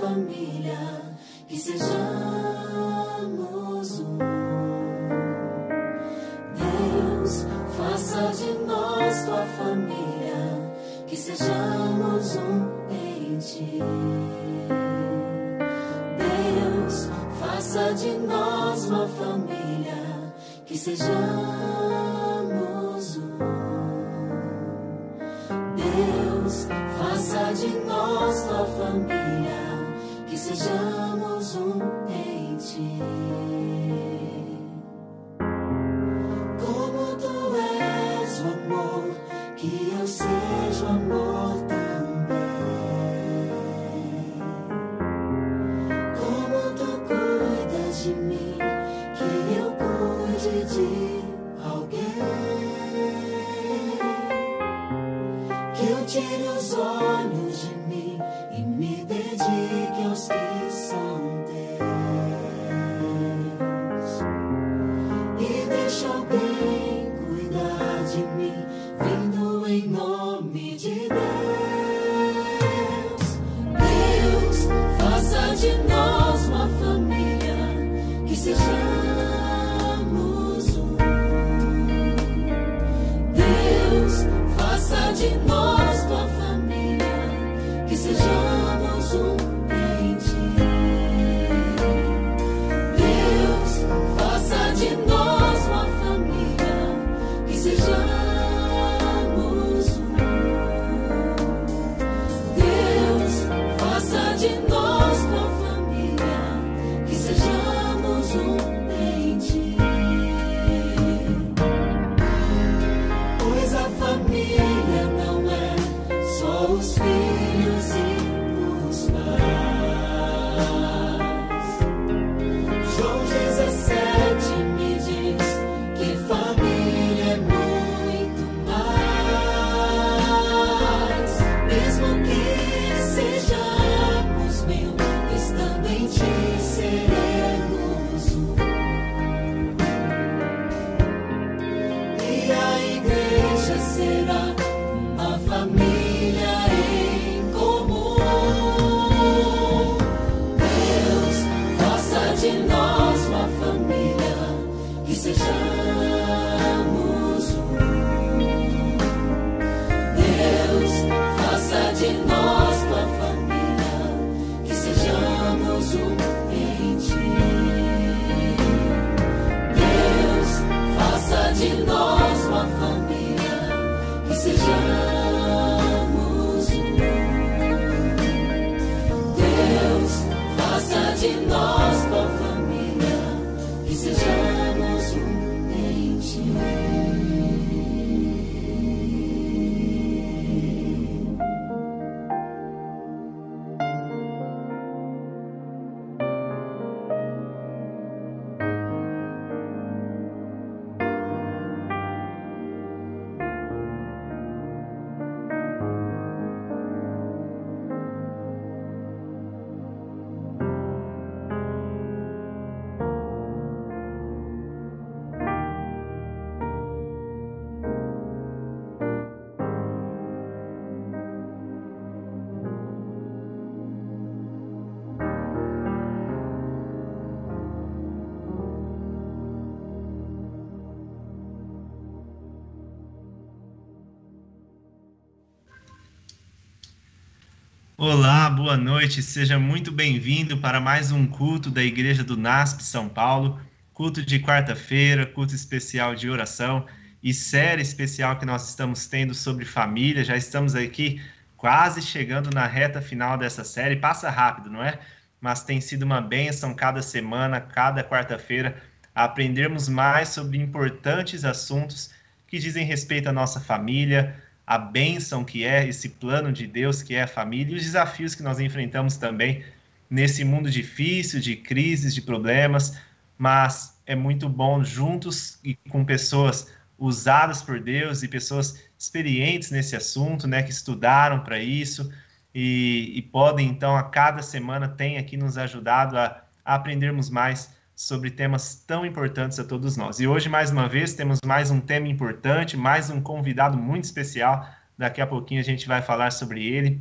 de nós uma família, que Olá, boa noite, seja muito bem-vindo para mais um culto da Igreja do NASP São Paulo, culto de quarta-feira, culto especial de oração e série especial que nós estamos tendo sobre família. Já estamos aqui quase chegando na reta final dessa série, passa rápido, não é? Mas tem sido uma bênção cada semana, cada quarta-feira, aprendermos mais sobre importantes assuntos que dizem respeito à nossa família, a bênção que é esse plano de Deus que é a família e os desafios que nós enfrentamos também nesse mundo difícil de crises, de problemas, mas é muito bom juntos e com pessoas usadas por Deus e pessoas experientes nesse assunto, né, que estudaram para isso e, e, podem então a cada semana tem aqui nos ajudado a, a aprendermos mais sobre temas tão importantes a todos nós. E hoje, mais uma vez, temos mais um tema importante, mais um convidado muito especial. Daqui a pouquinho a gente vai falar sobre ele.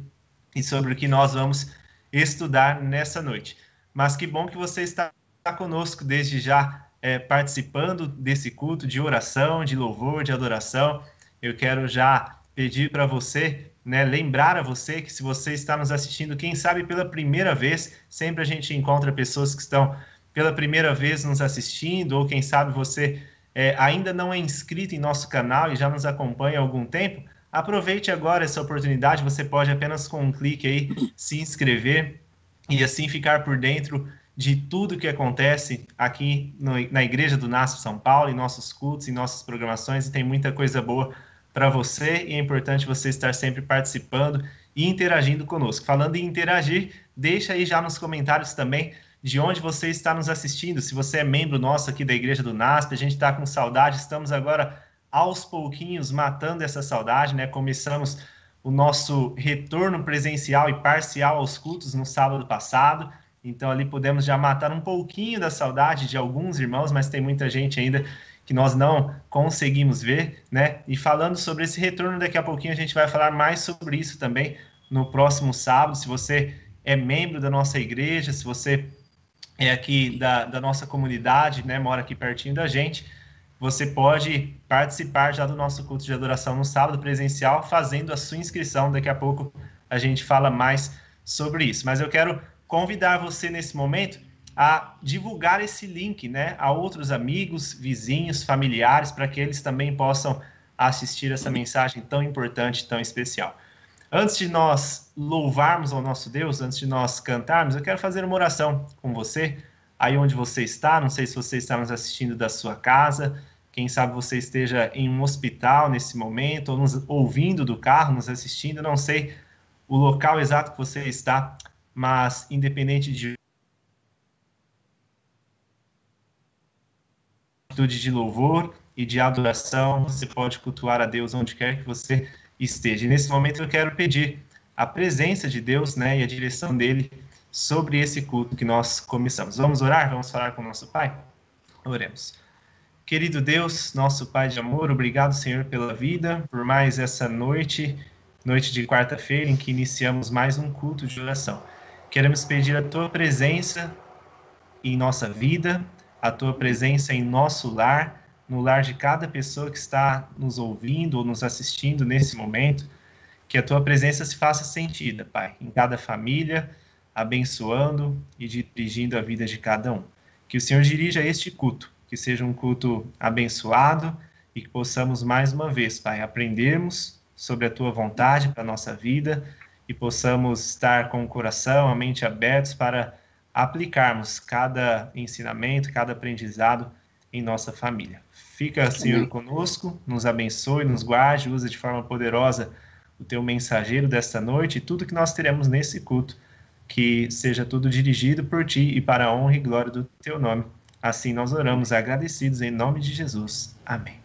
e sobre o que nós vamos estudar nessa noite. Mas que bom que você está conosco desde já, é, participando desse culto de oração, de louvor, de adoração. Eu quero já pedir para você, né, lembrar a você que se você está nos assistindo, quem sabe pela primeira vez, sempre a gente encontra pessoas que estão pela primeira vez nos assistindo, ou quem sabe você é, ainda não é inscrito em nosso canal e já nos acompanha há algum tempo, aproveite agora essa oportunidade. Você pode apenas com um clique aí se inscrever e assim ficar por dentro de tudo que acontece aqui no, na Igreja do NASP São Paulo, em nossos cultos, em nossas programações, e tem muita coisa boa para você e é importante você estar sempre participando e interagindo conosco. Falando em interagir, deixa aí já nos comentários também de onde você está nos assistindo. Se você é membro nosso aqui da Igreja do NASP, a gente está com saudade, estamos agora aos pouquinhos matando essa saudade, né? Começamos o nosso retorno presencial e parcial aos cultos no sábado passado. Então ali podemos já matar um pouquinho da saudade de alguns irmãos, mas tem muita gente ainda que nós não conseguimos ver, né? E falando sobre esse retorno, daqui a pouquinho a gente vai falar mais sobre isso também no próximo sábado. Se você é membro da nossa igreja, se você é aqui da, da nossa comunidade, né, mora aqui pertinho da gente, você pode participar já do nosso culto de adoração no sábado presencial, fazendo a sua inscrição. Daqui a pouco a gente fala mais sobre isso. Mas eu quero convidar você nesse momento a divulgar esse link, né, a outros amigos, vizinhos, familiares, para que eles também possam assistir essa mensagem tão importante, tão especial. Antes de nós louvarmos ao nosso Deus, antes de nós cantarmos, eu quero fazer uma oração com você, aí onde você está. Não sei se você está nos assistindo da sua casa, quem sabe você esteja em um hospital nesse momento, ou nos ouvindo do carro, nos assistindo, não sei o local exato que você está, mas independente de atitude de louvor e de adoração, você pode cultuar a Deus onde quer que você esteja. E nesse momento eu quero pedir a presença de Deus, né, e a direção dele sobre esse culto que nós começamos. Vamos orar? Vamos falar com o nosso Pai? Oremos. Querido Deus, nosso Pai de amor, obrigado, Senhor, pela vida, por mais essa noite, noite de quarta-feira, em que iniciamos mais um culto de oração. Queremos pedir a tua presença em nossa vida, a tua presença em nosso lar, no lar de cada pessoa que está nos ouvindo ou nos assistindo nesse momento, que a tua presença se faça sentida, Pai, em cada família, abençoando e dirigindo a vida de cada um. Que o Senhor dirija este culto, que seja um culto abençoado e que possamos mais uma vez, Pai, aprendermos sobre a tua vontade para a nossa vida e possamos estar com o coração, a mente abertos para aplicarmos cada ensinamento, cada aprendizado em nossa família. Fica, Senhor, conosco, nos abençoe, nos guarde, usa de forma poderosa o teu mensageiro desta noite e tudo que nós teremos nesse culto, que seja tudo dirigido por ti e para a honra e glória do teu nome. Assim nós oramos agradecidos em nome de Jesus. Amém.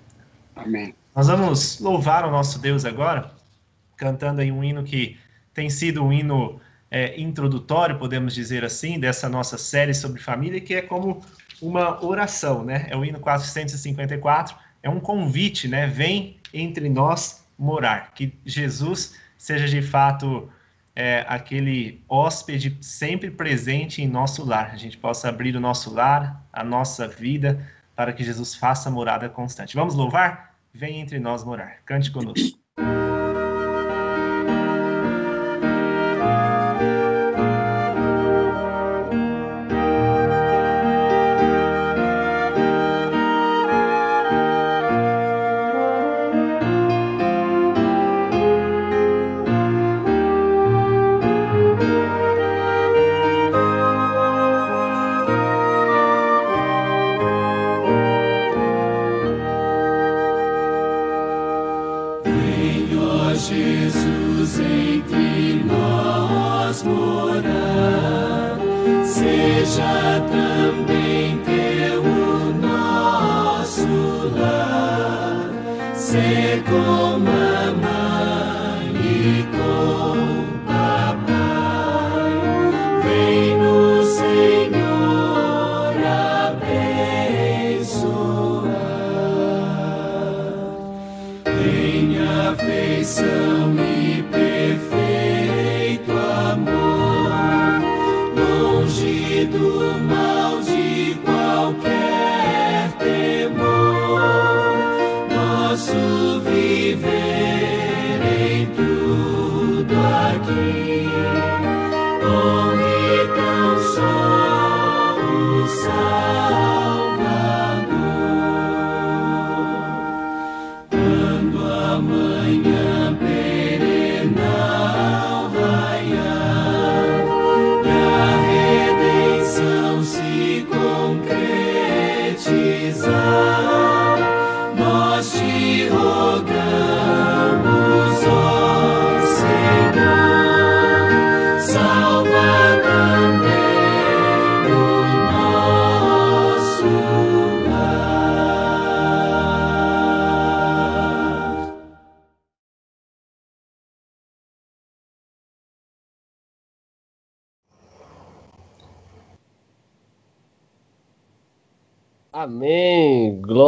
Amém. Nós vamos louvar o nosso Deus agora, cantando aí um hino que tem sido um hino é, introdutório, podemos dizer assim, dessa nossa série sobre família, que é como uma oração, né? É o hino 454, é um convite, né? Vem entre nós morar. Que Jesus seja de fato é, aquele hóspede sempre presente em nosso lar. A gente possa abrir o nosso lar, a nossa vida, para que Jesus faça morada constante. Vamos louvar? Vem entre nós morar. Cante conosco.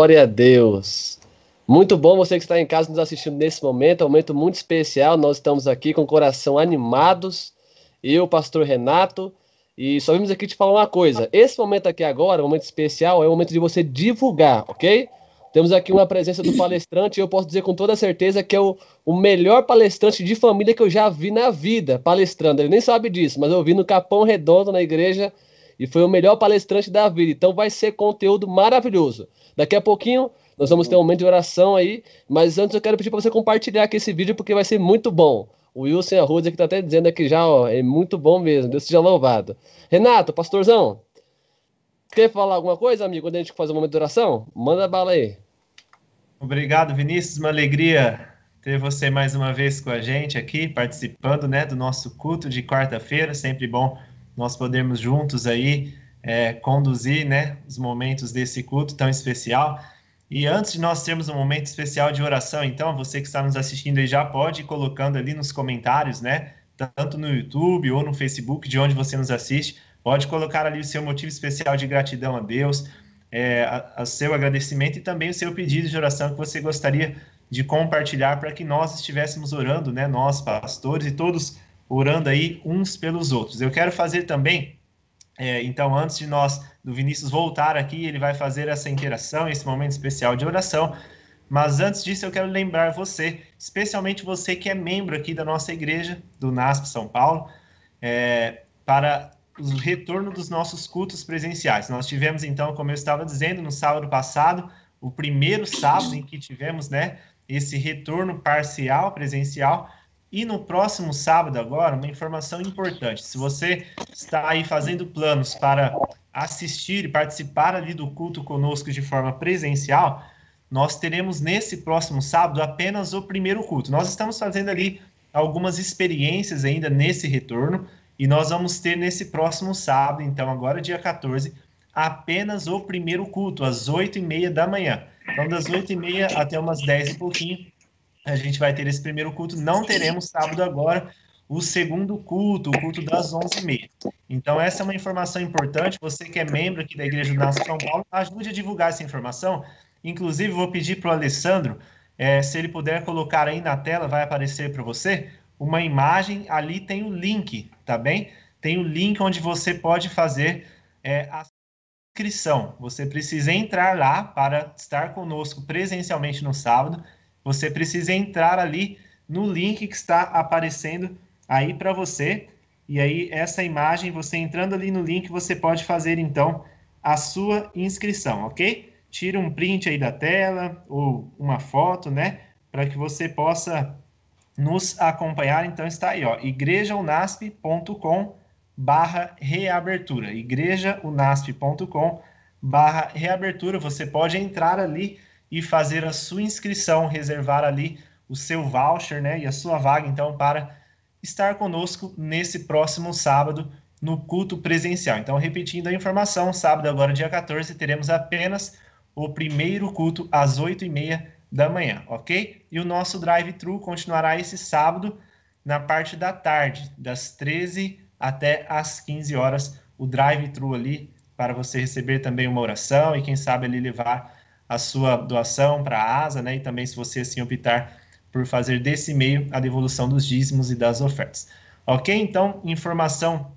Glória a Deus. Muito bom você que está em casa nos assistindo nesse momento, um momento muito especial. Nós estamos aqui com o coração animados. Eu, pastor Renato, e só vimos aqui te falar uma coisa. Esse momento aqui agora, um momento especial, é o momento de você divulgar, ok? Temos aqui uma presença do palestrante e eu posso dizer com toda certeza que é o, o melhor palestrante de família que eu já vi na vida palestrando. Ele nem sabe disso, mas eu vi no Capão Redondo, na igreja e foi o melhor palestrante da vida. Então vai ser conteúdo maravilhoso. Daqui a pouquinho nós vamos ter um momento de oração aí, mas antes eu quero pedir para você compartilhar aqui esse vídeo porque vai ser muito bom. O Wilson Arruda que está até dizendo aqui já, ó, é muito bom mesmo. Deus seja louvado. Renato, pastorzão, quer falar alguma coisa, amigo, quando a gente faz um momento de oração? Manda bala aí. Obrigado, Vinícius. Uma alegria ter você mais uma vez com a gente aqui, participando né, do nosso culto de quarta-feira. Sempre bom nós podermos juntos aí é, conduzir né, os momentos desse culto tão especial. E antes de nós termos um momento especial de oração, então, você que está nos assistindo aí já pode ir colocando ali nos comentários, né? Tanto no YouTube ou no Facebook, de onde você nos assiste, pode colocar ali o seu motivo especial de gratidão a Deus, é, o seu agradecimento e também o seu pedido de oração que você gostaria de compartilhar para que nós estivéssemos orando, né? Nós, pastores e todos orando aí uns pelos outros. Eu quero fazer também, é, então, antes de nós, do Vinícius voltar aqui, ele vai fazer essa interação, esse momento especial de oração. Mas antes disso, eu quero lembrar você, especialmente você que é membro aqui da nossa igreja, do NASP São Paulo, é, para o retorno dos nossos cultos presenciais. Nós tivemos, então, como eu estava dizendo, no sábado passado, o primeiro sábado em que tivemos né, esse retorno parcial presencial, e no próximo sábado, agora, uma informação importante. Se você está aí fazendo planos para assistir e participar ali do culto conosco de forma presencial, nós teremos nesse próximo sábado apenas o primeiro culto. Nós estamos fazendo ali algumas experiências ainda nesse retorno e nós vamos ter nesse próximo sábado, então agora dia 14, apenas o primeiro culto, às 8 e meia da manhã. Então, das 8 e meia até umas 10 e pouquinho, a gente vai ter esse primeiro culto. Não teremos sábado agora o segundo culto, o culto das 11h30. Então, essa é uma informação importante. Você que é membro aqui da Igreja do Nosso São Paulo, ajude a divulgar essa informação. Inclusive, vou pedir para o Alessandro, é, se ele puder colocar aí na tela, vai aparecer para você uma imagem. Ali tem o link, tá bem? Tem o link onde você pode fazer é, a inscrição. Você precisa entrar lá para estar conosco presencialmente no sábado você precisa entrar ali no link que está aparecendo aí para você. E aí, essa imagem, você entrando ali no link, você pode fazer então a sua inscrição, ok? Tira um print aí da tela ou uma foto, né? Para que você possa nos acompanhar. Então, está aí, ó, igrejaunasp.com barra reabertura. igrejaunasp.com barra reabertura. Você pode entrar ali e fazer a sua inscrição, reservar ali o seu voucher, né, e a sua vaga, então, para estar conosco nesse próximo sábado no culto presencial. Então, repetindo a informação, sábado agora, dia 14, teremos apenas o primeiro culto às 8h30 da manhã, ok? E o nosso drive-thru continuará esse sábado na parte da tarde, das 13 até as 15 horas, o drive-thru ali, para você receber também uma oração e quem sabe ali levar a sua doação para a ASA, né? E também se você assim optar por fazer desse meio a devolução dos dízimos e das ofertas. Ok? Então, informação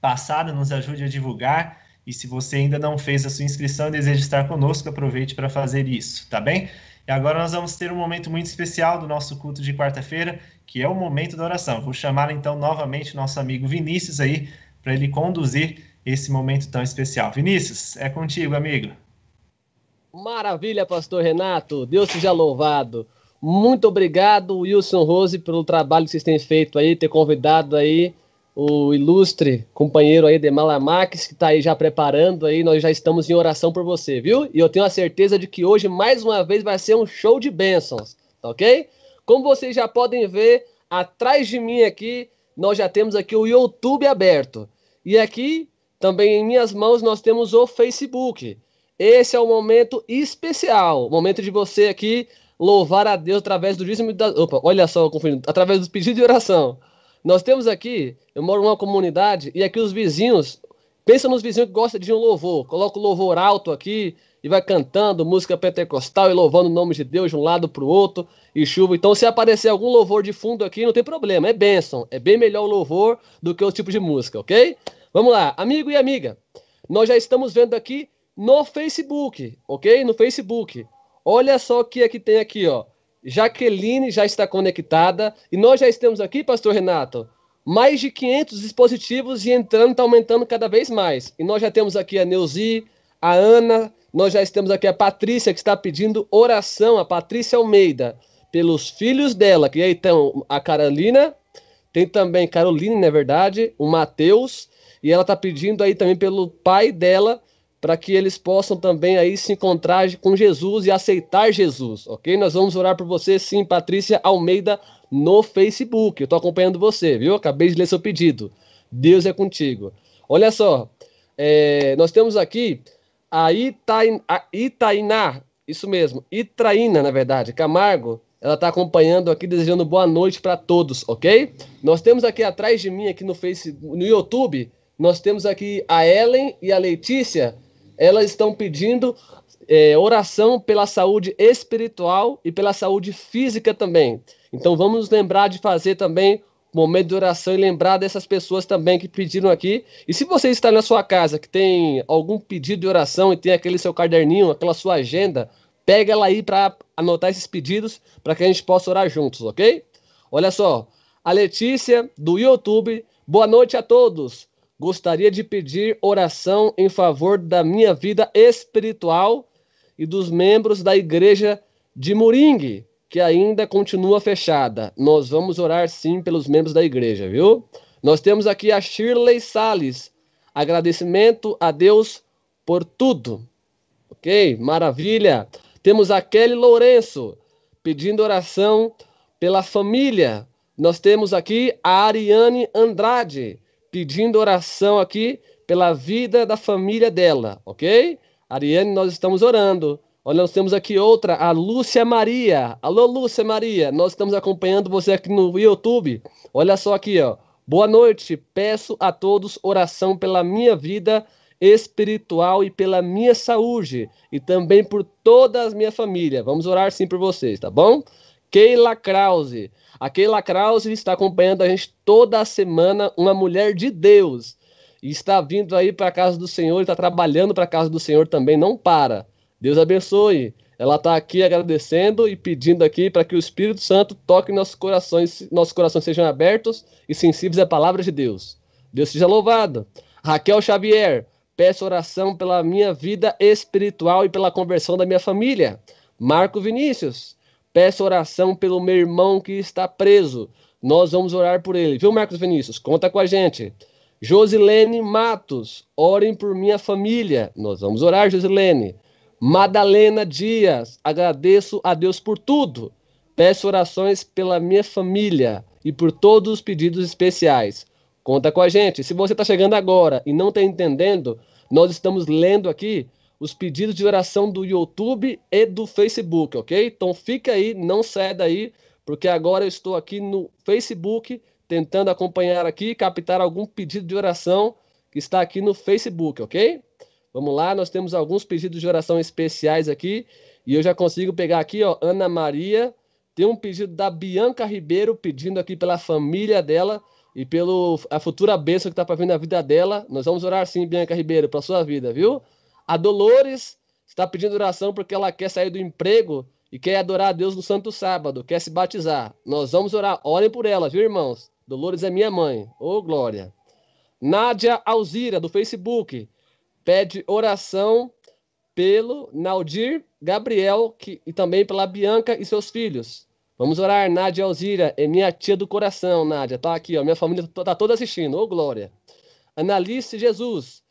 passada, nos ajude a divulgar. E se você ainda não fez a sua inscrição e deseja estar conosco, aproveite para fazer isso, tá bem? E agora nós vamos ter um momento muito especial do nosso culto de quarta-feira, que é o momento da oração. Vou chamar então novamente nosso amigo Vinícius aí para ele conduzir esse momento tão especial. Vinícius, é contigo, amigo. Maravilha, pastor Renato. Deus seja louvado. Muito obrigado, Wilson Rose, pelo trabalho que vocês têm feito aí, ter convidado aí o ilustre companheiro aí de Malamax, que está aí já preparando aí, nós já estamos em oração por você, viu? E eu tenho a certeza de que hoje, mais uma vez, vai ser um show de bênçãos, tá ok? Como vocês já podem ver, atrás de mim aqui, nós já temos aqui o YouTube aberto. E aqui, também em minhas mãos, nós temos o Facebook. Esse é o momento especial, momento de você aqui louvar a Deus através do dízimo da... Opa, olha só, confundindo, através dos pedidos de oração. Nós temos aqui, eu moro numa comunidade, e aqui os vizinhos, pensa nos vizinhos que gostam de um louvor, coloca o louvor alto aqui e vai cantando música pentecostal e louvando o nome de Deus de um lado para o outro e chuva. Então, se aparecer algum louvor de fundo aqui, não tem problema, é bênção. É bem melhor o louvor do que o tipo de música, ok? Vamos lá, amigo e amiga. Nós já estamos vendo aqui no Facebook, ok? No Facebook. Olha só o que aqui tem aqui, ó. Jaqueline já está conectada. E nós já estamos aqui, pastor Renato, mais de 500 dispositivos e entrando, está aumentando cada vez mais. E nós já temos aqui a Neuzi, a Ana, nós já estamos aqui a Patrícia, que está pedindo oração, a Patrícia Almeida, pelos filhos dela, que aí estão a Carolina, tem também Caroline, na é verdade, o Matheus, e ela está pedindo aí também pelo pai dela, para que eles possam também aí se encontrar com Jesus e aceitar Jesus, ok? Nós vamos orar por você, sim, Patrícia Almeida, no Facebook. Eu estou acompanhando você, viu? Acabei de ler seu pedido. Deus é contigo. Olha só, é, nós temos aqui a, Itain, a Itainá, isso mesmo, Itraína, na verdade, Camargo, ela está acompanhando aqui, desejando boa noite para todos, ok? Nós temos aqui atrás de mim, aqui no Facebook, no YouTube, nós temos aqui a Ellen e a Letícia, elas estão pedindo é, oração pela saúde espiritual e pela saúde física também. Então vamos lembrar de fazer também momento de oração e lembrar dessas pessoas também que pediram aqui. E se você está na sua casa que tem algum pedido de oração e tem aquele seu caderninho, aquela sua agenda, pega ela aí para anotar esses pedidos para que a gente possa orar juntos, ok? Olha só, a Letícia do YouTube, boa noite a todos gostaria de pedir oração em favor da minha vida espiritual e dos membros da igreja de Moringue, que ainda continua fechada. Nós vamos orar sim pelos membros da igreja, viu? Nós temos aqui a Shirley Sales. Agradecimento a Deus por tudo. Ok? Maravilha. Temos a Kelly Lourenço pedindo oração pela família. Nós temos aqui a Ariane Andrade pedindo oração aqui pela vida da família dela, ok? Ariane, nós estamos orando. Olha, nós temos aqui outra, a Lúcia Maria. Alô, Lúcia Maria, nós estamos acompanhando você aqui no YouTube. Olha só aqui, ó. Boa noite. Peço a todos oração pela minha vida espiritual e pela minha saúde e também por toda a minha família. Vamos orar sim por vocês, tá bom? Keila Krause. A Keila Krause está acompanhando a gente toda semana, uma mulher de Deus. E está vindo aí para a casa do Senhor, está trabalhando para a casa do Senhor também, não para. Deus abençoe. Ela está aqui agradecendo e pedindo aqui para que o Espírito Santo toque nossos corações, nossos corações sejam abertos e sensíveis à palavra de Deus. Deus seja louvado. Raquel Xavier, peço oração pela minha vida espiritual e pela conversão da minha família. Marco Vinícius, Peço oração pelo meu irmão que está preso. Nós vamos orar por ele. Viu, Marcos Vinícius? Conta com a gente. Josilene Matos, orem por minha família. Nós vamos orar, Josilene. Madalena Dias, agradeço a Deus por tudo. Peço orações pela minha família e por todos os pedidos especiais. Conta com a gente. Se você está chegando agora e não está entendendo, nós estamos lendo aqui os pedidos de oração do YouTube e do Facebook, ok? Então fica aí, não saia daí, porque agora eu estou aqui no Facebook tentando acompanhar aqui, captar algum pedido de oração que está aqui no Facebook, ok? Vamos lá, nós temos alguns pedidos de oração especiais aqui e eu já consigo pegar aqui, ó, Ana Maria, tem um pedido da Bianca Ribeiro pedindo aqui pela família dela. e pelo a futura bênção que está para vir na vida dela. Nós vamos orar sim, Bianca Ribeiro, para sua vida, viu? A Dolores está pedindo oração porque ela quer sair do emprego e quer adorar a Deus no Santo Sábado, quer se batizar. Nós vamos orar, orem por ela, viu, irmãos? Dolores é minha mãe. Ô, oh, glória. Nádia Alzira, do Facebook, pede oração pelo Naldir Gabriel que, e também pela Bianca e seus filhos. Vamos orar, Nádia Alzira, é minha tia do coração, Nádia. Tá aqui, ó, minha família tá toda assistindo. Ô, oh, glória. Analice Jesus,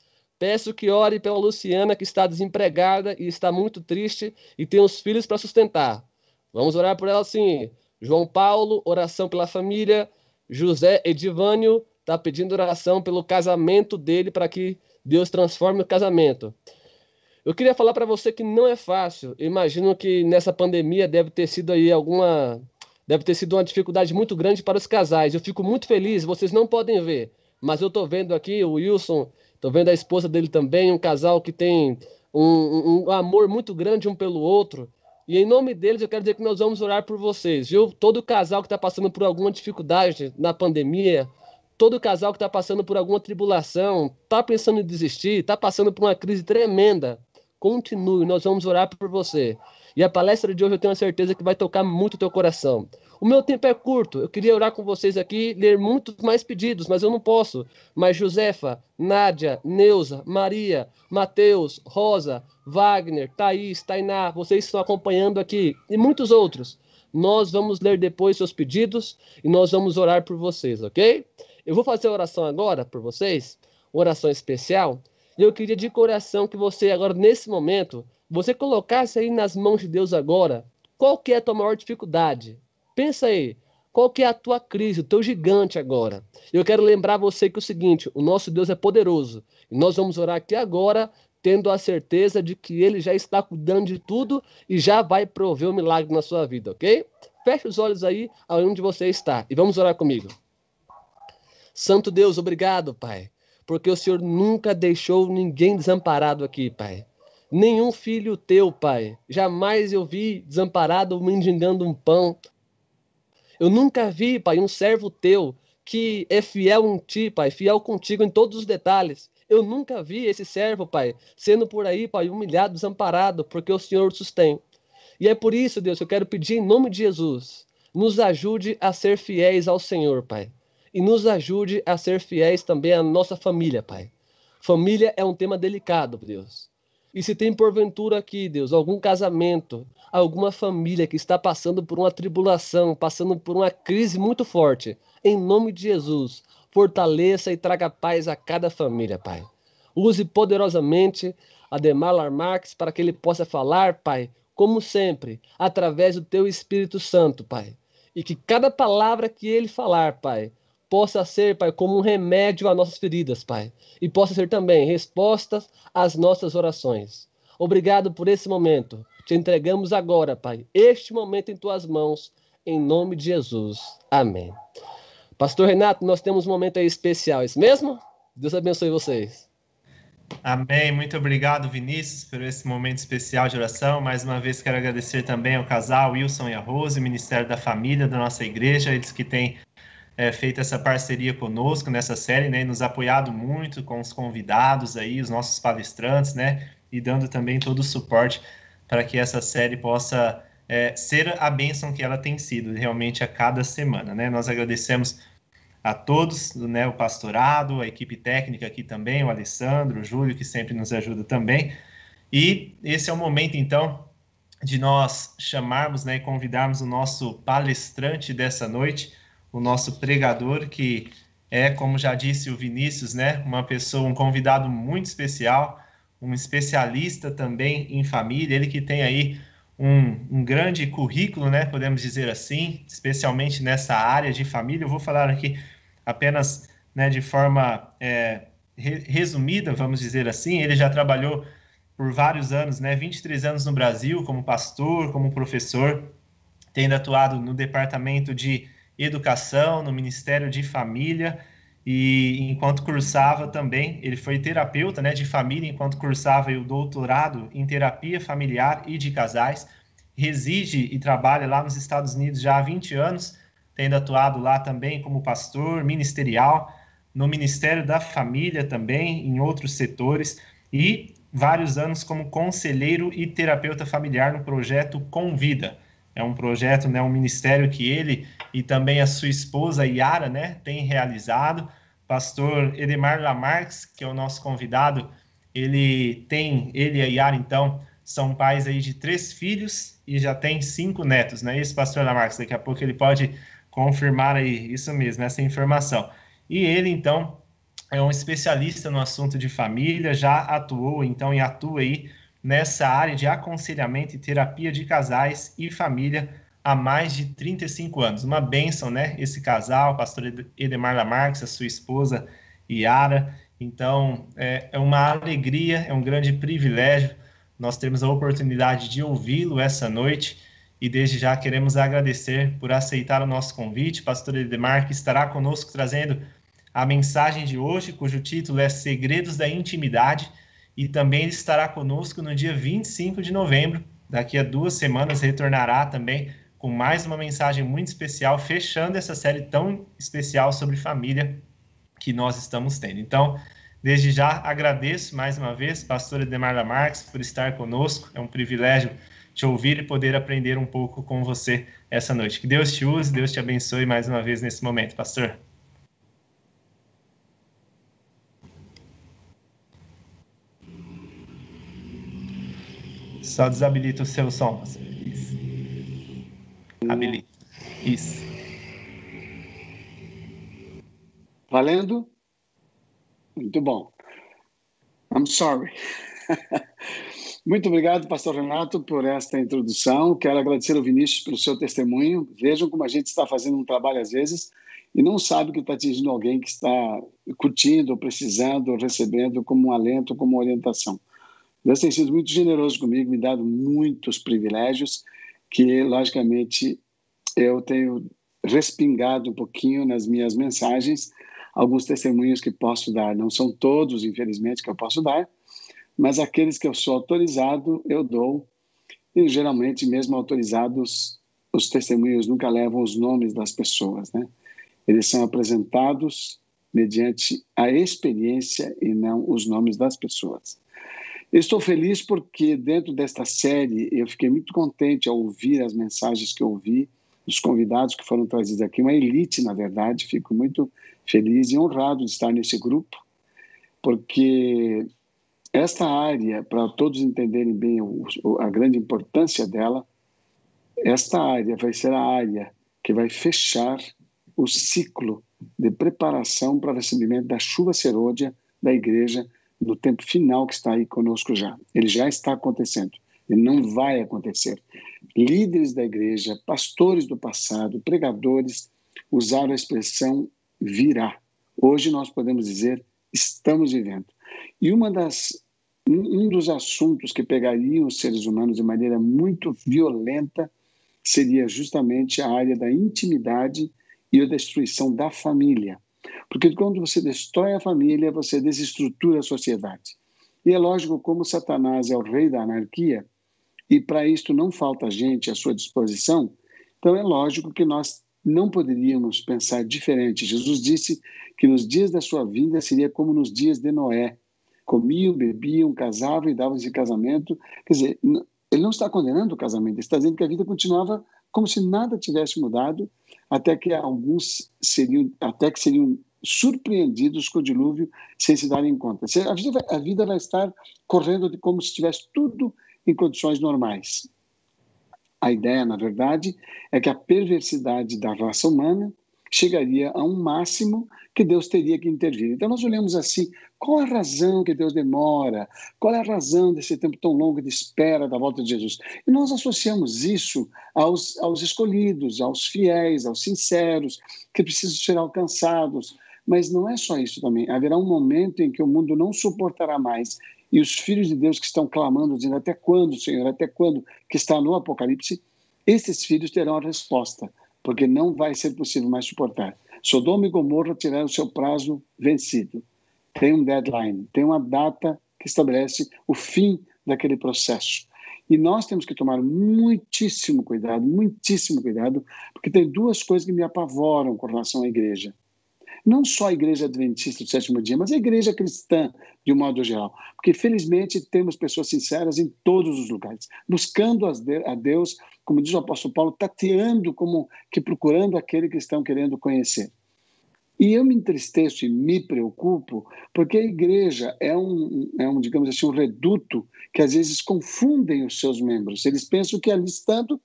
peço que ore pela Luciana, que está desempregada e está muito triste e tem os filhos para sustentar. Vamos orar por ela sim. João Paulo, oração pela família. José Edivânio está pedindo oração pelo casamento dele para que Deus transforme o casamento. Eu queria falar para você que não é fácil. Imagino que nessa pandemia deve ter sido aí alguma deve ter sido uma dificuldade muito grande para os casais. Eu fico muito feliz, vocês não podem ver, mas eu estou vendo aqui o Wilson, estou vendo a esposa dele também, um casal que tem um, um, um, amor muito grande um pelo outro. E em nome deles eu quero dizer que nós vamos orar por vocês, viu? Todo casal que está passando por alguma dificuldade na pandemia, todo casal que está passando por alguma tribulação, está pensando em desistir, está passando por uma crise tremenda, Continue, nós vamos orar por você. E a palestra de hoje eu tenho certeza que vai tocar muito o teu coração. O meu tempo é curto, eu queria orar com vocês aqui, ler muitos mais pedidos, mas eu não posso. Mas Josefa, Nádia, Neuza, Maria, Mateus, Rosa, Wagner, Thaís, Tainá, vocês estão acompanhando aqui, e muitos outros. Nós vamos ler depois seus pedidos e nós vamos orar por vocês, ok? Eu vou fazer a oração agora por vocês, oração especial. E eu queria de coração que você agora, nesse momento, você colocasse aí nas mãos de Deus agora, qual que é a tua maior dificuldade? Pensa aí, qual que é a tua crise, o teu gigante agora? Eu quero lembrar você que é o seguinte, o nosso Deus é poderoso. E nós vamos orar aqui agora, tendo a certeza de que ele já está cuidando de tudo e já vai prover o um milagre na sua vida, ok? Feche os olhos aí aonde você está e vamos orar comigo. Santo Deus, obrigado, Pai porque o Senhor nunca deixou ninguém desamparado aqui, Pai. Nenhum filho teu, Pai. Jamais eu vi desamparado mendigando um pão. Eu nunca vi, Pai, um servo teu que é fiel em ti, Pai, fiel contigo em todos os detalhes. Eu nunca vi esse servo, Pai, sendo por aí, Pai, humilhado, desamparado, porque o Senhor o sustém. E é por isso, Deus, que eu quero pedir em nome de Jesus, nos ajude a ser fiéis ao Senhor, Pai e nos ajude a ser fiéis também à nossa família, Pai. Família é um tema delicado, Deus. E se tem porventura aqui, Deus, algum casamento, alguma família que está passando por uma tribulação, passando por uma crise muito forte, em nome de Jesus, fortaleça e traga paz a cada família, Pai. Use poderosamente Ademar Marques para que ele possa falar, Pai, como sempre, através do teu Espírito Santo, Pai. E que cada palavra que ele falar, Pai, possa ser, Pai, como um remédio às nossas feridas, Pai, e possa ser também respostas às nossas orações. Obrigado por esse momento. Te entregamos agora, Pai, este momento em tuas mãos, em nome de Jesus. Amém. Pastor Renato, nós temos um momento aí especial, é isso mesmo? Deus abençoe vocês. Amém. Muito obrigado, Vinícius, por esse momento especial de oração. Mais uma vez quero agradecer também ao casal Wilson e a Rose, Ministério da Família da nossa igreja, eles que têm é, feito essa parceria conosco nessa série, né, e nos apoiado muito com os convidados aí, os nossos palestrantes, né, e dando também todo o suporte para que essa série possa é, ser a bênção que ela tem sido realmente a cada semana, né. Nós agradecemos a todos, né, o pastorado, a equipe técnica aqui também, o Alessandro, o Júlio, que sempre nos ajuda também. E esse é o momento, então, de nós chamarmos né, e convidarmos o nosso palestrante dessa noite, o nosso pregador, que é, como já disse o Vinícius, né, uma pessoa, um convidado muito especial, um especialista também em família, ele que tem aí um, um, grande currículo, né, podemos dizer assim, especialmente nessa área de família. Eu vou falar aqui apenas né, de forma é, re, resumida, vamos dizer assim. Ele já trabalhou por vários anos, né, 23 anos no Brasil, como pastor, como professor, tendo atuado no departamento de educação, no Ministério de Família, e enquanto cursava também, ele foi terapeuta né, de família, enquanto cursava o doutorado em terapia familiar e de casais, reside e trabalha lá nos Estados Unidos já há 20 anos, tendo atuado lá também como pastor ministerial, no Ministério da Família também, em outros setores, e vários anos como conselheiro e terapeuta familiar no projeto Convida. É um projeto, né, um ministério que ele e também a sua esposa Yara, né, têm realizado. Pastor Edemar Lamarques, que é o nosso convidado, ele tem, ele e a Yara, então, são pais aí de três filhos e já tem cinco netos, não é isso, pastor Lamarques? Daqui a pouco ele pode confirmar aí isso mesmo, essa informação. E ele, então, é um especialista no assunto de família, já atuou, então, e atua aí nessa área de aconselhamento e terapia de casais e família há mais de 35 anos. Uma bênção, né? Esse casal, pastor Edemar Lamarques, a sua esposa Yara. Então, é, é uma alegria, é um grande privilégio nós temos a oportunidade de ouvi-lo essa noite e desde já queremos agradecer por aceitar o nosso convite. Pastor Edemar, que estará conosco trazendo a mensagem de hoje, cujo título é Segredos da Intimidade, e também estará conosco no dia 25 de novembro. Daqui a duas semanas retornará também com mais uma mensagem muito especial, fechando essa série tão especial sobre família que nós estamos tendo. Então, desde já agradeço mais uma vez, pastor Edemar Marques, por estar conosco. É um privilégio te ouvir e poder aprender um pouco com você essa noite. Que Deus te use, Deus te abençoe mais uma vez nesse momento, pastor. Só desabilita o seu som. Isso. Habilita. Isso. Valendo? Muito bom. I'm sorry. Muito obrigado, pastor Renato, por esta introdução. Quero agradecer ao Vinícius pelo seu testemunho. Vejam como a gente está fazendo um trabalho às vezes e não sabe que está atingindo alguém que está curtindo, precisando, recebendo como um alento, como uma orientação. Deus tem sido muito generoso comigo, me dado muitos privilégios que, logicamente, eu tenho respingado um pouquinho nas minhas mensagens, alguns testemunhos que posso dar. Não são todos, infelizmente, que eu posso dar, mas aqueles que eu sou autorizado, eu dou. E, geralmente, mesmo autorizados, os testemunhos nunca levam os nomes das pessoas, né? Eles são apresentados mediante a experiência e não os nomes das pessoas. Estou feliz porque, dentro desta série, eu fiquei muito contente ao ouvir as mensagens que eu ouvi, dos convidados que foram trazidos aqui, uma elite, na verdade. Fico muito feliz e honrado de estar nesse grupo, porque esta área, para todos entenderem bem a grande importância dela, esta área vai ser a área que vai fechar o ciclo de preparação para o recebimento da chuva serôdia da igreja no tempo final que está aí conosco já. Ele já está acontecendo. Ele não vai acontecer. Líderes da igreja, pastores do passado, pregadores, usaram a expressão virá. Hoje nós podemos dizer estamos vivendo. E uma das um dos assuntos que pegariam os seres humanos de maneira muito violenta seria justamente a área da intimidade e a destruição da família. Porque quando você destrói a família, você desestrutura a sociedade. E é lógico, como Satanás é o rei da anarquia, e para isto não falta gente à sua disposição, então é lógico que nós não poderíamos pensar diferente. Jesus disse que nos dias da sua vinda seria como nos dias de Noé. Comiam, bebiam, casavam e davam-se casamento. Quer dizer, ele não está condenando o casamento, ele está dizendo que a vida continuava como se nada tivesse mudado, até que alguns seriam, até que seriam surpreendidos com o dilúvio sem se darem conta. A vida, vai, a vida vai estar correndo de como se estivesse tudo em condições normais. A ideia, na verdade, é que a perversidade da raça humana chegaria a um máximo que Deus teria que intervir. Então nós olhamos assim, qual a razão que Deus demora? Qual é a razão desse tempo tão longo de espera da volta de Jesus? E nós associamos isso aos, aos escolhidos, aos fiéis, aos sinceros, que precisam ser alcançados, mas não é só isso também. Haverá um momento em que o mundo não suportará mais e os filhos de Deus que estão clamando, dizendo até quando, Senhor, até quando, que está no Apocalipse, esses filhos terão a resposta, porque não vai ser possível mais suportar. Sodoma e Gomorra o seu prazo vencido. Tem um deadline, tem uma data que estabelece o fim daquele processo. E nós temos que tomar muitíssimo cuidado, muitíssimo cuidado, porque tem duas coisas que me apavoram com relação à igreja. Não só a igreja adventista do sétimo dia, mas a igreja cristã, de um modo geral. Porque, felizmente, temos pessoas sinceras em todos os lugares, buscando a Deus, como diz o apóstolo Paulo, tateando como que procurando aquele que estão querendo conhecer. E eu me entristeço e me preocupo porque a igreja é um, é um, digamos assim, um reduto que às vezes confundem os seus membros. Eles pensam que ali estando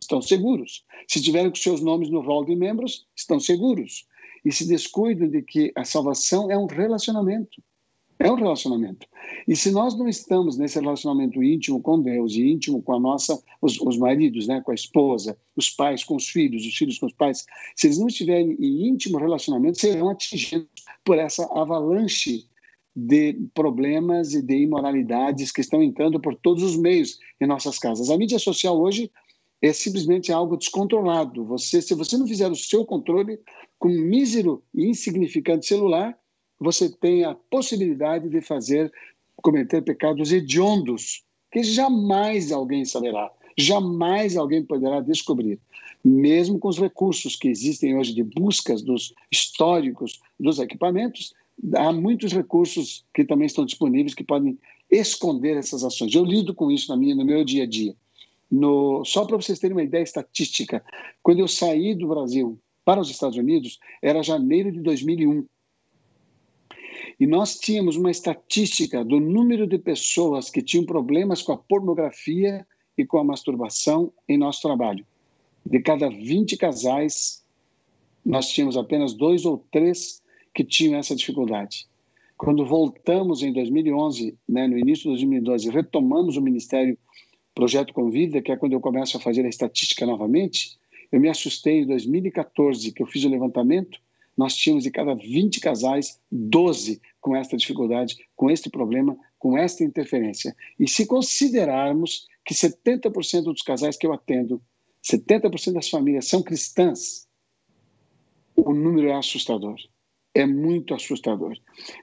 estão seguros. Se tiverem com seus nomes no rol de membros, estão seguros. E se descuidam de que a salvação é um relacionamento. É um relacionamento. E se nós não estamos nesse relacionamento íntimo com Deus e íntimo com a nossa, os, os, maridos, né, com a esposa, os pais com os filhos, os filhos com os pais, se eles não estiverem em íntimo relacionamento, serão atingidos por essa avalanche de problemas e de imoralidades que estão entrando por todos os meios em nossas casas. A mídia social hoje é simplesmente algo descontrolado. Você, se você não fizer o seu controle com um mísero e insignificante celular, você tem a possibilidade de fazer, cometer pecados hediondos, que jamais alguém saberá, jamais alguém poderá descobrir. Mesmo com os recursos que existem hoje de buscas dos históricos dos equipamentos, há muitos recursos que também estão disponíveis que podem esconder essas ações. Eu lido com isso na minha, no meu dia a dia. No, só para vocês terem uma ideia estatística, quando eu saí do Brasil para os Estados Unidos, era janeiro de 2001. E nós tínhamos uma estatística do número de pessoas que tinham problemas com a pornografia e com a masturbação em nosso trabalho. De cada 20 casais, nós tínhamos apenas dois ou três que tinham essa dificuldade. Quando voltamos em 2011, né, no início de 2012, retomamos o Ministério Projeto Convida, que é quando eu começo a fazer a estatística novamente, eu me assustei em 2014, que eu fiz o levantamento, nós tínhamos de cada 20 casais, 12 com esta dificuldade, com este problema, com esta interferência. E se considerarmos que 70% dos casais que eu atendo, 70% das famílias são cristãs, o número é assustador. É muito assustador.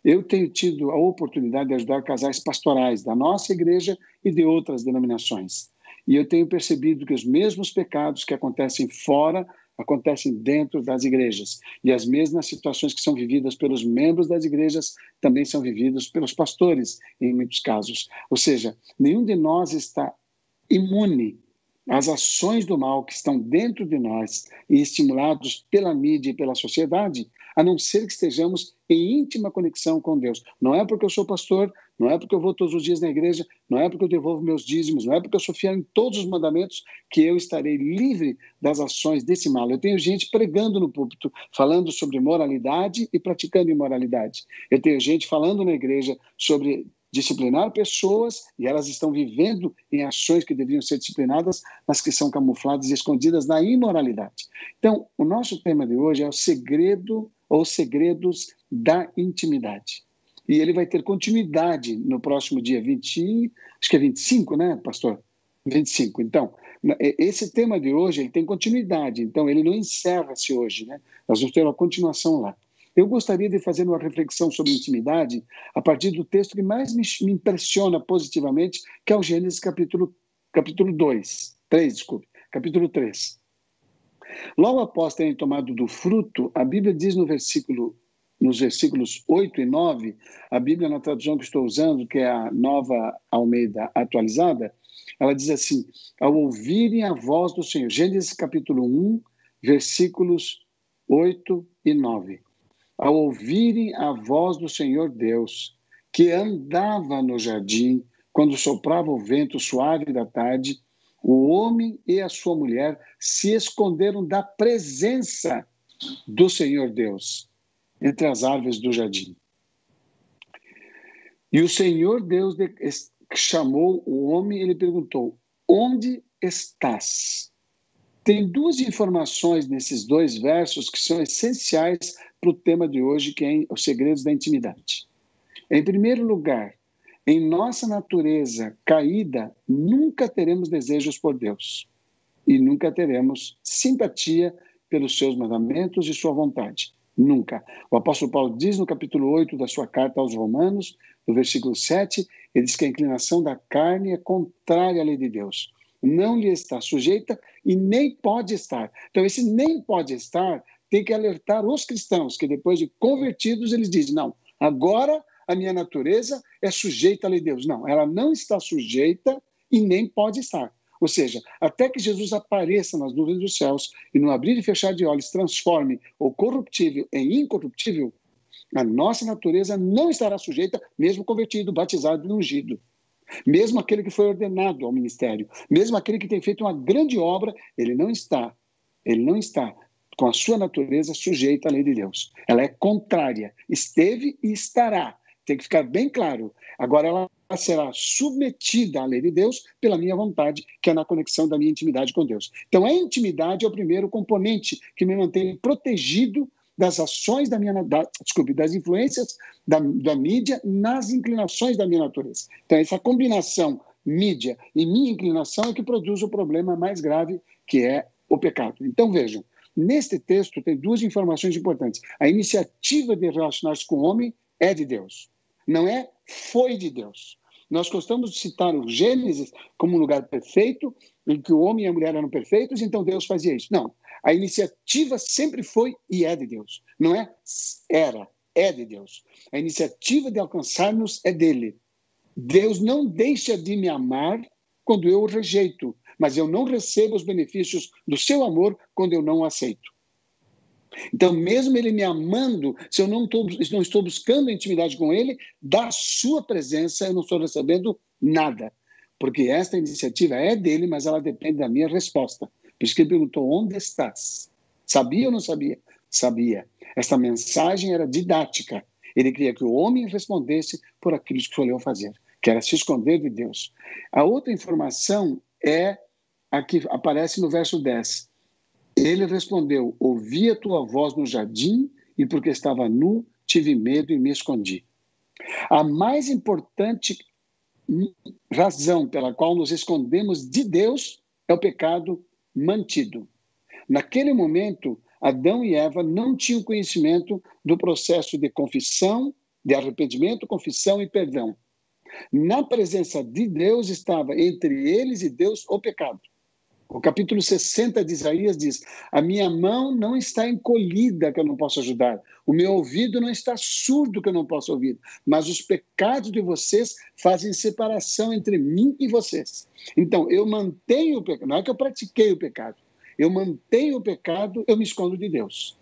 Eu tenho tido a oportunidade de ajudar casais pastorais da nossa igreja e de outras denominações. E eu tenho percebido que os mesmos pecados que acontecem fora acontecem dentro das igrejas. E as mesmas situações que são vividas pelos membros das igrejas também são vividas pelos pastores, em muitos casos. Ou seja, nenhum de nós está imune às ações do mal que estão dentro de nós e estimulados pela mídia e pela sociedade, a não ser que estejamos em íntima conexão com Deus. Não é porque eu sou pastor, não é porque eu vou todos os dias na igreja, não é porque eu devolvo meus dízimos, não é porque eu sou fiel em todos os mandamentos que eu estarei livre das ações desse mal. Eu tenho gente pregando no púlpito, falando sobre moralidade e praticando imoralidade. Eu tenho gente falando na igreja sobre disciplinar pessoas e elas estão vivendo em ações que deveriam ser disciplinadas, mas que são camufladas e escondidas na imoralidade. Então, o nosso tema de hoje é o segredo ou segredos da intimidade. E ele vai ter continuidade no próximo dia 20, acho que é 25, né, pastor? 25. Então, esse tema de hoje ele tem continuidade, então ele não encerra-se hoje, né? Nós vamos ter uma continuação lá. Eu gostaria de fazer uma reflexão sobre intimidade a partir do texto que mais me, impressiona positivamente, que é o Gênesis capítulo, capítulo 2, 3, desculpe, capítulo 3. Logo após terem tomado do fruto, a Bíblia diz no versículo, nos versículos 8 e 9, a Bíblia, na tradução que estou usando, que é a nova Almeida atualizada, ela diz assim: ao ouvirem a voz do Senhor, Gênesis capítulo 1, versículos 8 e 9. Ao ouvirem a voz do Senhor Deus, que andava no jardim, quando soprava o vento suave da tarde, o homem e a sua mulher se esconderam da presença do Senhor Deus entre as árvores do jardim. E o Senhor Deus chamou o homem e ele perguntou: Onde estás? Tem duas informações nesses dois versos que são essenciais para o tema de hoje, que é os segredos da intimidade. Em primeiro lugar, em nossa natureza caída, nunca teremos desejos por Deus e nunca teremos simpatia pelos seus mandamentos e sua vontade. Nunca. O apóstolo Paulo diz no capítulo 8 da sua carta aos Romanos, no versículo 7, ele diz que a inclinação da carne é contrária à lei de Deus. Não lhe está sujeita e nem pode estar. Então, esse nem pode estar tem que alertar os cristãos, que depois de convertidos, eles dizem: não, agora a minha natureza é sujeita à lei de Deus. Não, ela não está sujeita e nem pode estar. Ou seja, até que Jesus apareça nas nuvens dos céus e no abrir e fechar de olhos transforme o corruptível em incorruptível, a nossa natureza não estará sujeita, mesmo convertido, batizado e ungido. Mesmo aquele que foi ordenado ao ministério, mesmo aquele que tem feito uma grande obra, ele não está, ele não está com a sua natureza sujeita à lei de Deus. Ela é contrária, esteve e estará. Tem que ficar bem claro. Agora ela será submetida à lei de Deus pela minha vontade, que é na conexão da minha intimidade com Deus. Então, a intimidade é o primeiro componente que me mantém protegido das ações da minha, da, desculpe, das influências da, da mídia nas inclinações da minha natureza. Então, essa combinação mídia e minha inclinação é que produz o problema mais grave, que é o pecado. Então, vejam, neste texto tem duas informações importantes. A iniciativa de relacionar-se com o homem é de Deus, não é foi de Deus. Nós gostamos de citar o Gênesis como um lugar perfeito, em que o homem e a mulher eram perfeitos, então Deus fazia isso. Não. A iniciativa sempre foi e é de Deus. Não é era, é de Deus. A iniciativa de alcançar-nos é dele. Deus não deixa de me amar quando eu o rejeito, mas eu não recebo os benefícios do seu amor quando eu não o aceito. Então, mesmo ele me amando, se eu não, tô, não estou buscando intimidade com ele, da sua presença eu não estou recebendo nada. Porque esta iniciativa é dele, mas ela depende da minha resposta. Por isso que ele perguntou: onde estás? Sabia ou não sabia? Sabia. Esta mensagem era didática. Ele queria que o homem respondesse por aquilo que escolheu fazer, que era se esconder de Deus. A outra informação é a que aparece no verso 10. Ele respondeu: Ouvi a tua voz no jardim, e porque estava nu, tive medo e me escondi. A mais importante razão pela qual nos escondemos de Deus é o pecado mantido. Naquele momento, Adão e Eva não tinham conhecimento do processo de confissão, de arrependimento, confissão e perdão. Na presença de Deus estava entre eles e Deus o pecado. O capítulo 60 de Isaías diz: A minha mão não está encolhida que eu não posso ajudar, o meu ouvido não está surdo que eu não posso ouvir, mas os pecados de vocês fazem separação entre mim e vocês. Então, eu mantenho o pecado, não é que eu pratiquei o pecado, eu mantenho o pecado, eu me escondo de Deus.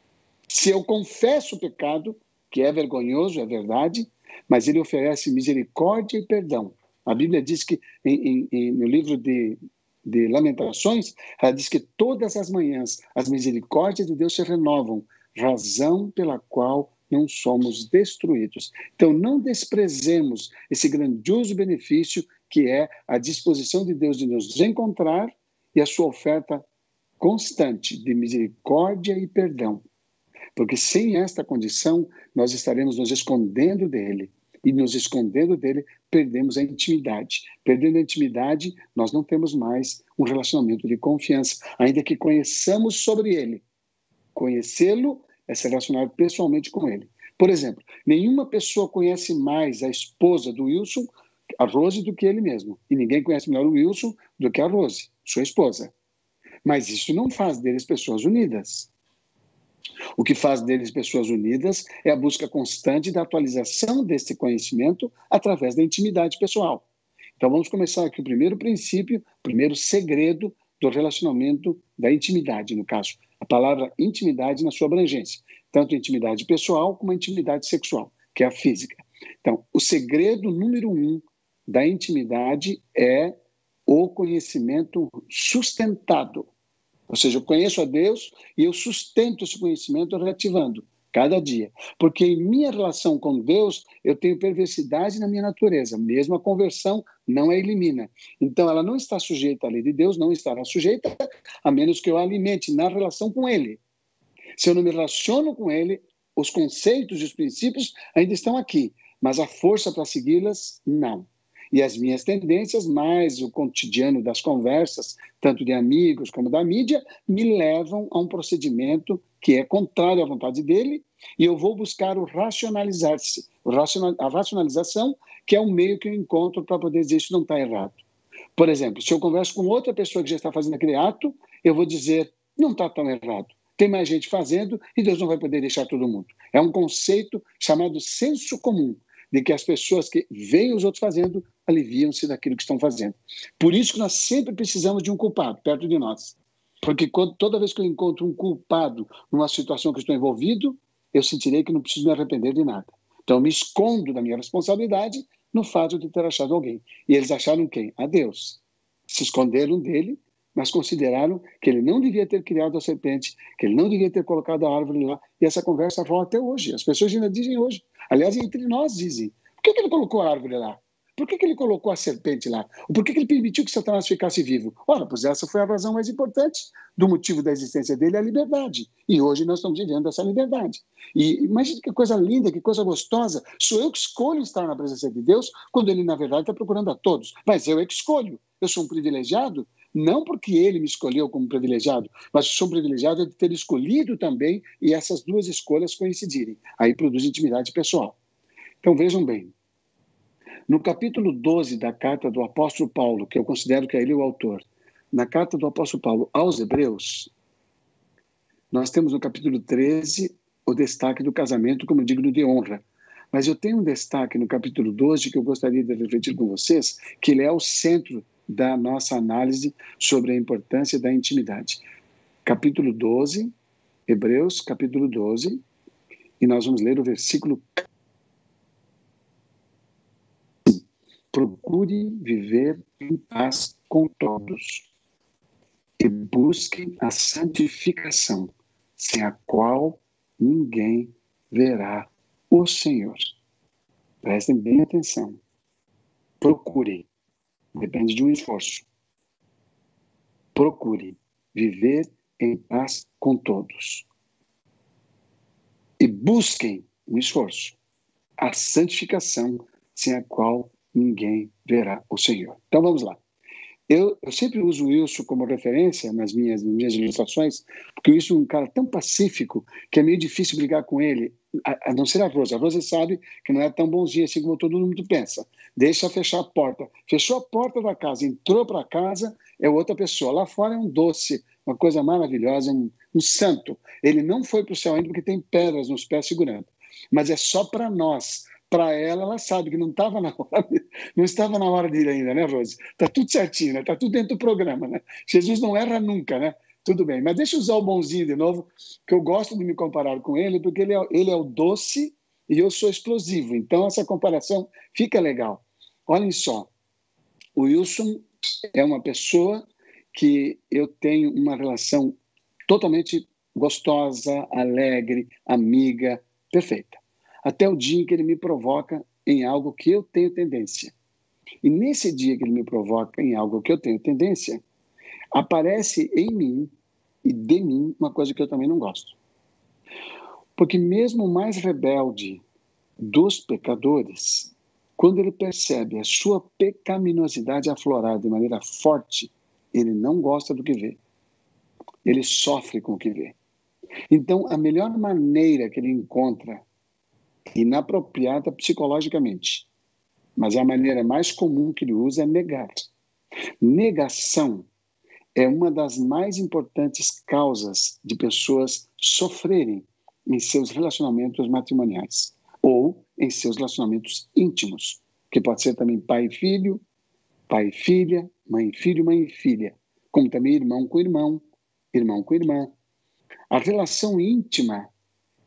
Se eu confesso o pecado, que é vergonhoso, é verdade, mas ele oferece misericórdia e perdão. A Bíblia diz que em, em, no livro de de Lamentações, ela diz que todas as manhãs as misericórdias de Deus se renovam, razão pela qual não somos destruídos. Então, não desprezemos esse grandioso benefício que é a disposição de Deus de nos encontrar e a sua oferta constante de misericórdia e perdão. Porque sem esta condição, nós estaremos nos escondendo dele e nos escondendo dele, perdemos a intimidade. Perdendo a intimidade, nós não temos mais um relacionamento de confiança, ainda que conheçamos sobre ele. Conhecê-lo é se relacionar pessoalmente com ele. Por exemplo, nenhuma pessoa conhece mais a esposa do Wilson, a Rose, do que ele mesmo. E ninguém conhece melhor o Wilson do que a Rose, sua esposa. Mas isso não faz deles pessoas unidas. O que faz deles pessoas unidas é a busca constante da atualização desse conhecimento através da intimidade pessoal. Então vamos começar aqui o primeiro princípio, o primeiro segredo do relacionamento da intimidade, no caso, a palavra intimidade na sua abrangência, tanto intimidade pessoal como intimidade sexual, que é a física. Então, o segredo número um da intimidade é o conhecimento sustentado. Ou seja, eu conheço a Deus e eu sustento esse conhecimento reativando cada dia. Porque em minha relação com Deus, eu tenho perversidade na minha natureza. Mesmo a conversão não a elimina. Então, ela não está sujeita à lei de Deus, não estará sujeita, a menos que eu a alimente na relação com Ele. Se eu não me relaciono com Ele, os conceitos e os princípios ainda estão aqui, mas a força para segui-las, não. E as minhas tendências, mais o cotidiano das conversas, tanto de amigos como da mídia, me levam a um procedimento que é contrário à vontade dele, e eu vou buscar o racionalizar-se, a racionalização, que é o meio que eu encontro para poder dizer isso não está errado. Por exemplo, se eu converso com outra pessoa que já está fazendo aquele ato, eu vou dizer, não está tão errado. Tem mais gente fazendo e Deus não vai poder deixar todo mundo. É um conceito chamado senso comum, de que as pessoas que veem os outros fazendo aliviam-se daquilo que estão fazendo. Por isso que nós sempre precisamos de um culpado perto de nós. Porque quando, toda vez que eu encontro um culpado numa situação que estou envolvido, eu sentirei que não preciso me arrepender de nada. Então, eu me escondo da minha responsabilidade no fato de ter achado alguém. E eles acharam quem? A Deus. Se esconderam dele, mas consideraram que ele não devia ter criado a serpente, que ele não devia ter colocado a árvore lá. E essa conversa rola até hoje. As pessoas ainda dizem hoje. Aliás, entre nós dizem. Por que, que ele colocou a árvore lá? Por que, que ele colocou a serpente lá? Por que, que ele permitiu que Satanás ficasse vivo? Ora, pois essa foi a razão mais importante do motivo da existência dele, a liberdade. E hoje nós estamos vivendo essa liberdade. E imagine que coisa linda, que coisa gostosa. Sou eu que escolho estar na presença de Deus, quando ele, na verdade, está procurando a todos. Mas eu é que escolho. Eu sou um privilegiado, não porque ele me escolheu como privilegiado, mas sou privilegiado de ter escolhido também e essas duas escolhas coincidirem. Aí produz intimidade pessoal. Então vejam bem, no capítulo 12 da carta do apóstolo Paulo, que eu considero que é ele o autor, na carta do apóstolo Paulo aos Hebreus, nós temos no capítulo 13 o destaque do casamento como digno de honra. Mas eu tenho um destaque no capítulo 12 que eu gostaria de refletir com vocês, que ele é o centro da nossa análise sobre a importância da intimidade. Capítulo 12, Hebreus, capítulo 12, e nós vamos ler o versículo procure viver em paz com todos e busque a santificação, sem a qual ninguém verá o Senhor. Prestem bem atenção. Procure, depende de um esforço. Procure viver em paz com todos. E busquem um esforço, a santificação, sem a qual ninguém verá o Senhor. Então vamos lá. Eu, eu sempre uso Wilson como referência nas minhas, nas minhas ilustrações, porque o Wilson é um cara tão pacífico que é meio difícil brigar com ele, a, a não ser a Rosa. A Rosa sabe que não é tão bonzinho assim como todo mundo pensa. Deixa fechar a porta. Fechou a porta da casa, entrou para casa, é outra pessoa. Lá fora é um doce, uma coisa maravilhosa, um, um santo. Ele não foi para o céu ainda porque tem pedras nos pés segurando. Mas é só para nós para ela, ela sabe que não estava na hora, não estava na hora de ir ainda, né, Rose? Tá tudo certinho, né? Tá tudo dentro do programa, né? Jesus não erra nunca, né? Tudo bem, mas deixa eu usar o bonzinho de novo, que eu gosto de me comparar com ele, porque ele é, ele é o doce e eu sou explosivo. Então essa comparação fica legal. Olhem só, o Wilson é uma pessoa que eu tenho uma relação totalmente gostosa, alegre, amiga, perfeita até o dia que ele me provoca em algo que eu tenho tendência. E nesse dia que ele me provoca em algo que eu tenho tendência, aparece em mim e de mim uma coisa que eu também não gosto. Porque mesmo o mais rebelde dos pecadores, quando ele percebe a sua pecaminosidade aflorar de maneira forte, ele não gosta do que vê. Ele sofre com o que vê. Então, a melhor maneira que ele encontra inapropriada psicologicamente. Mas a maneira mais comum que ele usa é negar. Negação é uma das mais importantes causas de pessoas sofrerem em seus relacionamentos matrimoniais ou em seus relacionamentos íntimos, que pode ser também pai e filho, pai e filha, mãe e filho, mãe e filha, como também irmão com irmão, irmão com irmã. A relação íntima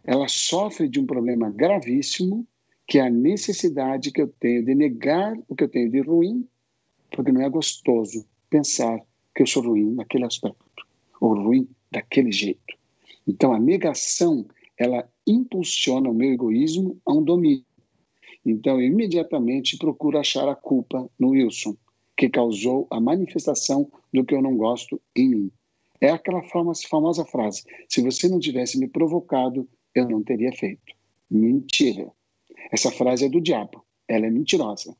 ela sofre de um problema gravíssimo, que é a necessidade que eu tenho de negar o que eu tenho de ruim, porque não é gostoso pensar que eu sou ruim naquele aspecto, ou ruim daquele jeito. Então, a negação, ela impulsiona o meu egoísmo a um domínio. Então, eu imediatamente procuro achar a culpa no Wilson, que causou a manifestação do que eu não gosto em mim. É aquela famosa frase: se você não tivesse me provocado, eu não teria feito. Mentira. Essa frase é do diabo. Ela é mentirosa.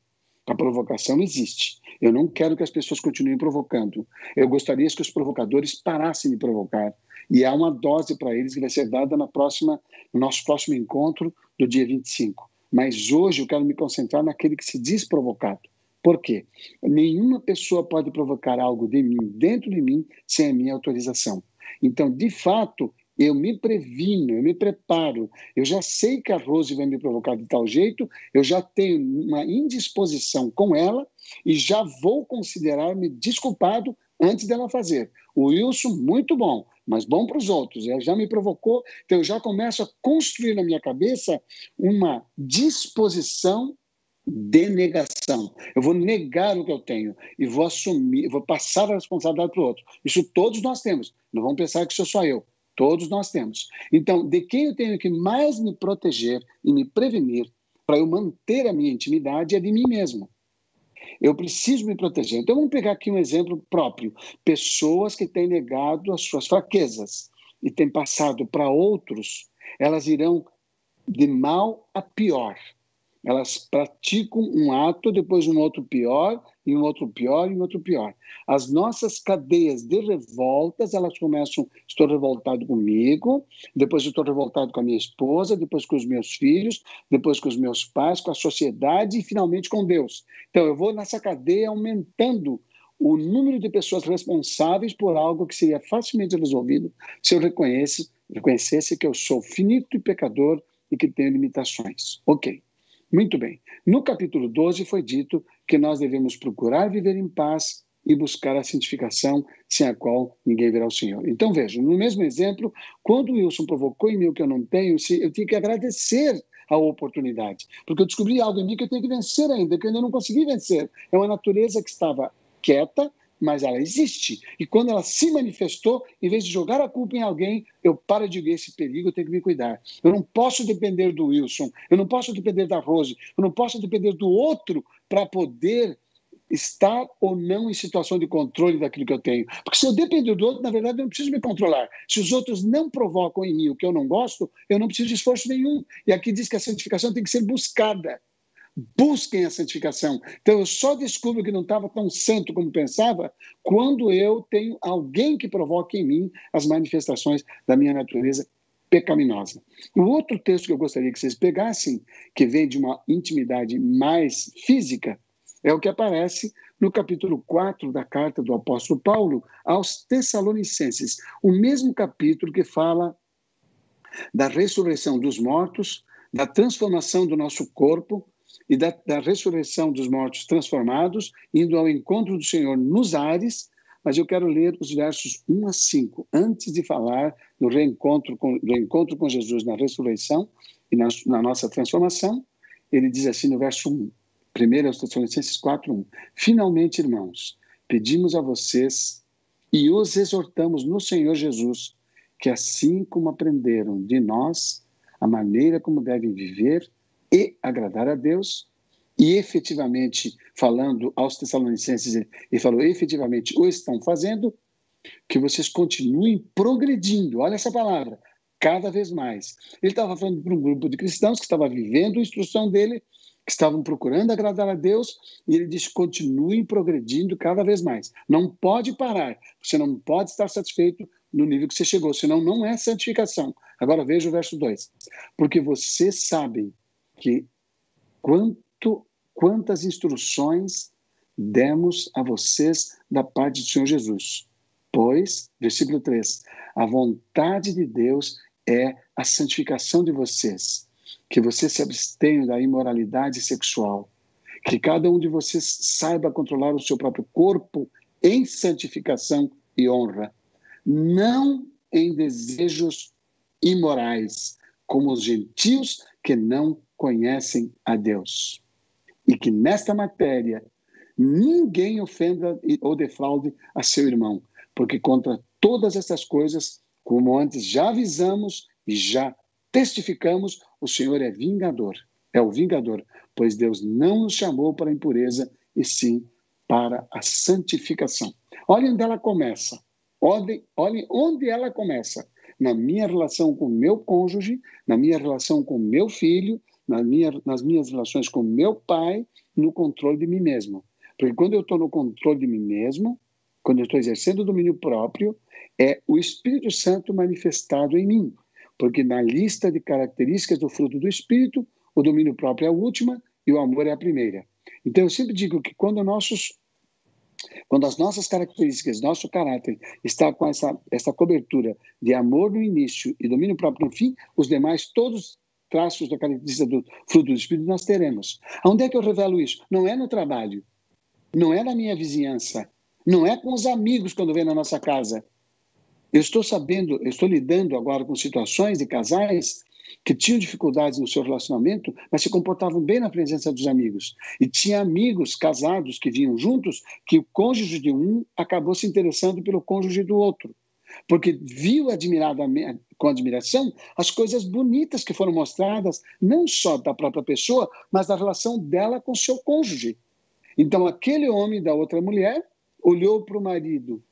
A provocação existe. Eu não quero que as pessoas continuem provocando. Eu gostaria que os provocadores parassem de provocar. E há uma dose para eles que vai ser dada na próxima, no nosso próximo encontro do dia 25. Mas hoje eu quero me concentrar naquele que se diz provocado. Por quê? Nenhuma pessoa pode provocar algo de mim, dentro de mim, sem a minha autorização. Então, de fato, eu me previno, eu me preparo, eu já sei que a Rose vai me provocar de tal jeito, eu já tenho uma indisposição com ela e já vou considerar-me desculpado antes dela fazer. O Wilson, muito bom, mas bom para os outros. Ela já me provocou, então eu já começo a construir na minha cabeça uma disposição de negação. Eu vou negar o que eu tenho e vou assumir, vou passar a responsabilidade para o outro. Isso todos nós temos. Não vamos pensar que sou só eu. Todos nós temos. Então, de quem eu tenho que mais me proteger e me prevenir para eu manter a minha intimidade é de mim mesmo. Eu preciso me proteger. Então, vamos pegar aqui um exemplo próprio. Pessoas que têm negado as suas fraquezas e têm passado para outros, elas irão de mal a pior. Elas praticam um ato, depois um outro pior, e um outro pior, e um outro pior. As nossas cadeias de revoltas, elas começam, estou revoltado comigo, depois estou revoltado com a minha esposa, depois com os meus filhos, depois com os meus pais, com a sociedade e finalmente com Deus. Então, eu vou nessa cadeia aumentando o número de pessoas responsáveis por algo que seria facilmente resolvido se eu reconhecesse, reconhecesse que eu sou finito e pecador e que tenho limitações. Ok. Muito bem. No capítulo 12 foi dito que nós devemos procurar viver em paz e buscar a santificação, sem a qual ninguém verá o Senhor. Então vejam, no mesmo exemplo, quando Wilson provocou em mim o que eu não tenho, eu tinha que agradecer a oportunidade, porque eu descobri algo em mim que eu tenho que vencer ainda, que eu ainda não consegui vencer. É uma natureza que estava quieta, mas ela existe. E quando ela se manifestou, em vez de jogar a culpa em alguém, eu paro de ver esse perigo, eu tenho que me cuidar. Eu não posso depender do Wilson, eu não posso depender da Rose, eu não posso depender do outro para poder estar ou não em situação de controle daquilo que eu tenho. Porque se eu depender do outro, na verdade, eu não preciso me controlar. Se os outros não provocam em mim o que eu não gosto, eu não preciso de esforço nenhum. E aqui diz que a santificação tem que ser buscada busquem a santificação. Então, eu só descubro que não estava tão santo como pensava quando eu tenho alguém que provoque em mim as manifestações da minha natureza pecaminosa. O outro texto que eu gostaria que vocês pegassem, que vem de uma intimidade mais física, é o que aparece no capítulo 4 da carta do apóstolo Paulo aos Tessalonicenses, o mesmo capítulo que fala da ressurreição dos mortos, da transformação do nosso corpo, e da, da ressurreição dos mortos transformados, indo ao encontro do Senhor nos ares, mas eu quero ler os versos 1 a 5, antes de falar do reencontro com, do encontro com Jesus na ressurreição e na, na nossa transformação. Ele diz assim no verso 1, 1 aos Tessalonicenses 4, 1. Finalmente, irmãos, pedimos a vocês e os exortamos no Senhor Jesus que, assim como aprenderam de nós a maneira como devem viver, e agradar a Deus, e efetivamente, falando aos Tessalonicenses, ele falou: efetivamente o estão fazendo, que vocês continuem progredindo. Olha essa palavra, cada vez mais. Ele estava falando para um grupo de cristãos que estava vivendo a instrução dele, que estavam procurando agradar a Deus, e ele diz: continuem progredindo cada vez mais. Não pode parar, você não pode estar satisfeito no nível que você chegou, senão não é santificação. Agora veja o verso 2. Porque vocês sabem que quanto, quantas instruções demos a vocês da parte do Senhor Jesus. Pois, versículo 3, a vontade de Deus é a santificação de vocês, que vocês se abstenham da imoralidade sexual, que cada um de vocês saiba controlar o seu próprio corpo em santificação e honra, não em desejos imorais, como os gentios que não conhecem a Deus. E que nesta matéria ninguém ofenda ou defraude a seu irmão, porque contra todas essas coisas, como antes já avisamos e já testificamos, o Senhor é vingador, é o vingador, pois Deus não nos chamou para a impureza, e sim para a santificação. Olhem onde ela começa. Olhem, olhem onde ela começa. Na minha relação com meu cônjuge, na minha relação com meu filho, na minha, nas minhas relações com meu pai no controle de mim mesmo. Porque quando eu estou no controle de mim mesmo, quando eu estou exercendo o domínio próprio, é o Espírito Santo manifestado em mim. Porque na lista de características do fruto do Espírito, o domínio próprio é a última e o amor é a primeira. Então eu sempre digo que quando nossos quando as nossas características, nosso caráter está com essa, essa cobertura de amor no início e domínio próprio no fim, os demais, todos traços da característica do fruto do Espírito nós teremos. Onde é que eu revelo isso? Não é no trabalho, não é na minha vizinhança, não é com os amigos quando vem na nossa casa. Eu estou sabendo, eu estou lidando agora com situações de casais que tinham dificuldades no seu relacionamento, mas se comportavam bem na presença dos amigos. E tinha amigos casados que vinham juntos, que o cônjuge de um acabou se interessando pelo cônjuge do outro. Porque viu com admiração as coisas bonitas que foram mostradas, não só da própria pessoa, mas da relação dela com seu cônjuge. Então, aquele homem da outra mulher olhou para o marido,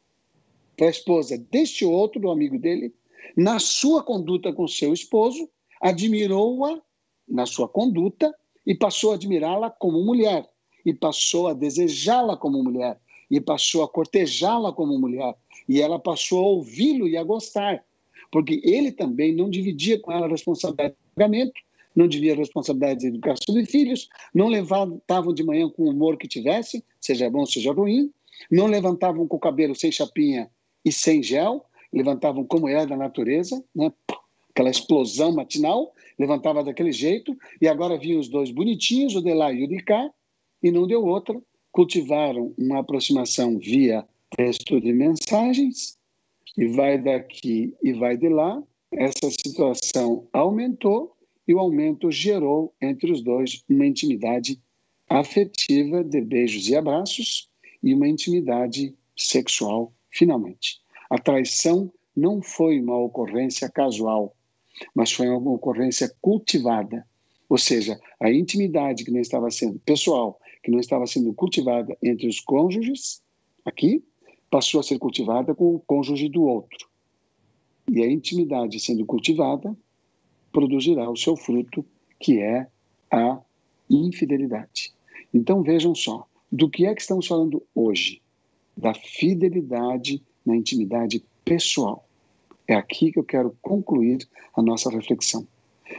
para a esposa deste outro, do amigo dele, na sua conduta com seu esposo, admirou-a na sua conduta e passou a admirá-la como mulher, e passou a desejá-la como mulher, e passou a cortejá-la como mulher, e ela passou a ouvi-lo e a gostar, porque ele também não dividia com ela a responsabilidade do pagamento, não dividia a responsabilidade de educação de filhos, não levantavam de manhã com o humor que tivesse, seja bom, seja ruim, não levantavam com o cabelo sem chapinha e sem gel, levantavam como era da natureza, né? aquela explosão matinal, levantava daquele jeito, e agora vinham os dois bonitinhos, o de lá e o de cá, e não deu outra. Cultivaram uma aproximação via texto de mensagens, e vai daqui e vai de lá. Essa situação aumentou, e o aumento gerou entre os dois uma intimidade afetiva de beijos e abraços e uma intimidade sexual, finalmente. A traição não foi uma ocorrência casual, mas foi uma ocorrência cultivada. Ou seja, a intimidade que não estava sendo pessoal, que não estava sendo cultivada entre os cônjuges, aqui, passou a ser cultivada com o cônjuge do outro. E a intimidade sendo cultivada produzirá o seu fruto, que é a infidelidade. Então vejam só, do que é que estamos falando hoje? Da fidelidade na intimidade pessoal. É aqui que eu quero concluir a nossa reflexão.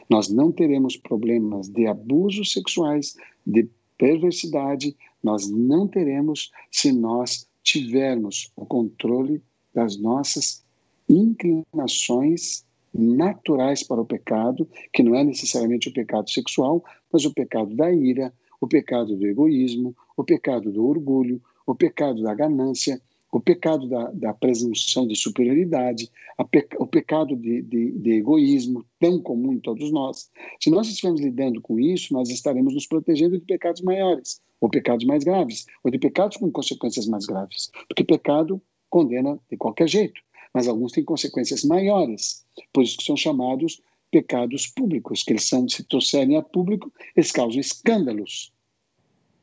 Nós não teremos problemas de abusos sexuais, de perversidade, nós não teremos se nós tivermos o controle das nossas inclinações naturais para o pecado, que não é necessariamente o pecado sexual, mas o pecado da ira, o pecado do egoísmo, o pecado do orgulho, o pecado da ganância, o pecado da, da presunção de superioridade, pe, o pecado de, de, de, egoísmo, tão comum em todos nós. Se nós estivermos lidando com isso, nós estaremos nos protegendo de pecados maiores, ou pecados mais graves, ou de pecados com consequências mais graves. Porque pecado condena de qualquer jeito, mas alguns têm consequências maiores, por isso que são chamados pecados públicos, que eles são, se trouxerem a público, eles causam escândalos.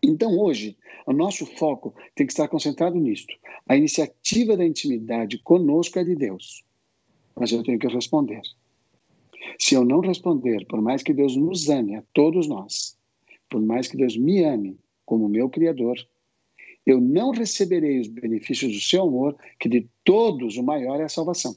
Então, hoje, o nosso foco tem que estar concentrado nisto. A iniciativa da intimidade conosco é de Deus, mas eu tenho que responder. Se eu não responder, por mais que Deus nos ame, a todos nós, por mais que Deus me ame como meu Criador, eu não receberei os benefícios do seu amor, que de todos o maior é a salvação.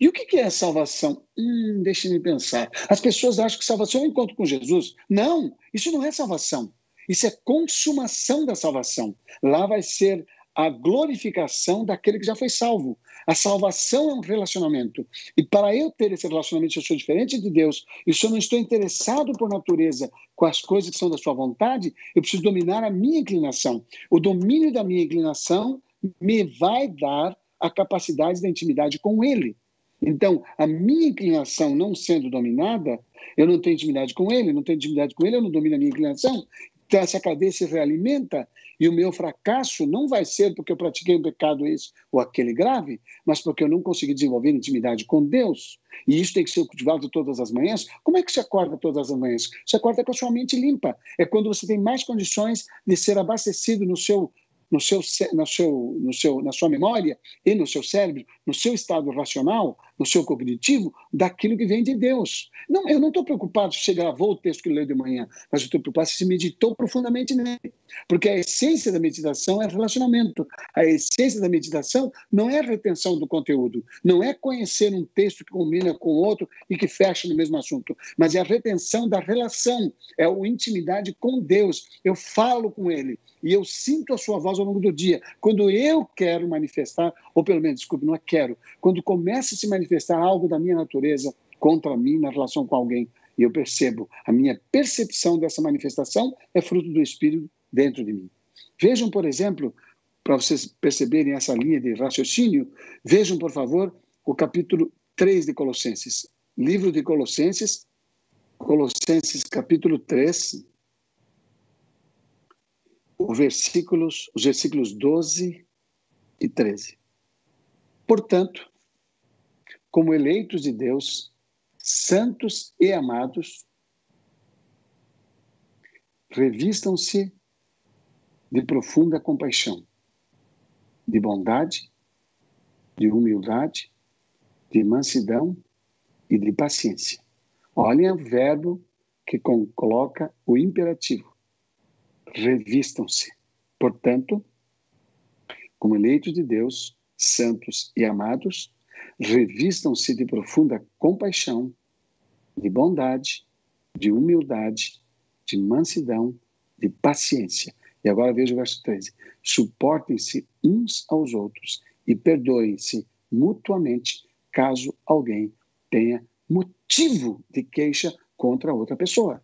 E o que é a salvação? Hum, deixe-me pensar. As pessoas acham que salvação é o encontro com Jesus. Não, isso não é salvação. Isso é consumação da salvação. Lá vai ser a glorificação daquele que já foi salvo. A salvação é um relacionamento. E para eu ter esse relacionamento, eu sou diferente de Deus, e se eu não estou interessado por natureza com as coisas que são da sua vontade, eu preciso dominar a minha inclinação. O domínio da minha inclinação me vai dar a capacidade da intimidade com Ele. Então, a minha inclinação não sendo dominada, eu não tenho intimidade com Ele, não tenho intimidade com Ele, eu não domino a minha inclinação, então, essa cadeia se realimenta e o meu fracasso não vai ser porque eu pratiquei um pecado esse ou aquele grave, mas porque eu não consegui desenvolver intimidade com Deus. E isso tem que ser cultivado todas as manhãs. Como é que você acorda todas as manhãs? Você acorda com a sua mente limpa. É quando você tem mais condições de ser abastecido no seu no seu, no seu, no seu, na sua memória e no seu cérebro, no seu estado racional, no seu cognitivo, daquilo que vem de Deus. Não, eu não estou preocupado se você gravou o texto que leu de manhã, mas eu estou preocupado se meditou profundamente nele. Porque a essência da meditação é relacionamento. A essência da meditação não é retenção do conteúdo, não é conhecer um texto que combina com outro e que fecha no mesmo assunto, mas é a retenção da relação, é a intimidade com Deus. Eu falo com Ele e eu sinto a sua voz ao longo do dia. Quando eu quero manifestar, ou pelo menos, desculpe, não é quero, quando começa a se manifestar algo da minha natureza contra mim na relação com alguém, e eu percebo, a minha percepção dessa manifestação é fruto do Espírito dentro de mim. Vejam, por exemplo, para vocês perceberem essa linha de raciocínio, vejam, por favor, o capítulo 3 de Colossenses. Livro de Colossenses, Colossenses capítulo 3, os versículos, os versículos 12 e 13. Portanto, como eleitos de Deus, santos e amados, revistam-se de profunda compaixão, de bondade, de humildade, de mansidão e de paciência. Olhem o verbo que coloca o imperativo. Revistam-se. Portanto, como eleitos de Deus, santos e amados, revistam-se de profunda compaixão, de bondade, de humildade, de mansidão, de paciência. E agora veja o verso 13. Suportem-se uns aos outros e perdoem-se mutuamente caso alguém tenha motivo de queixa contra outra pessoa.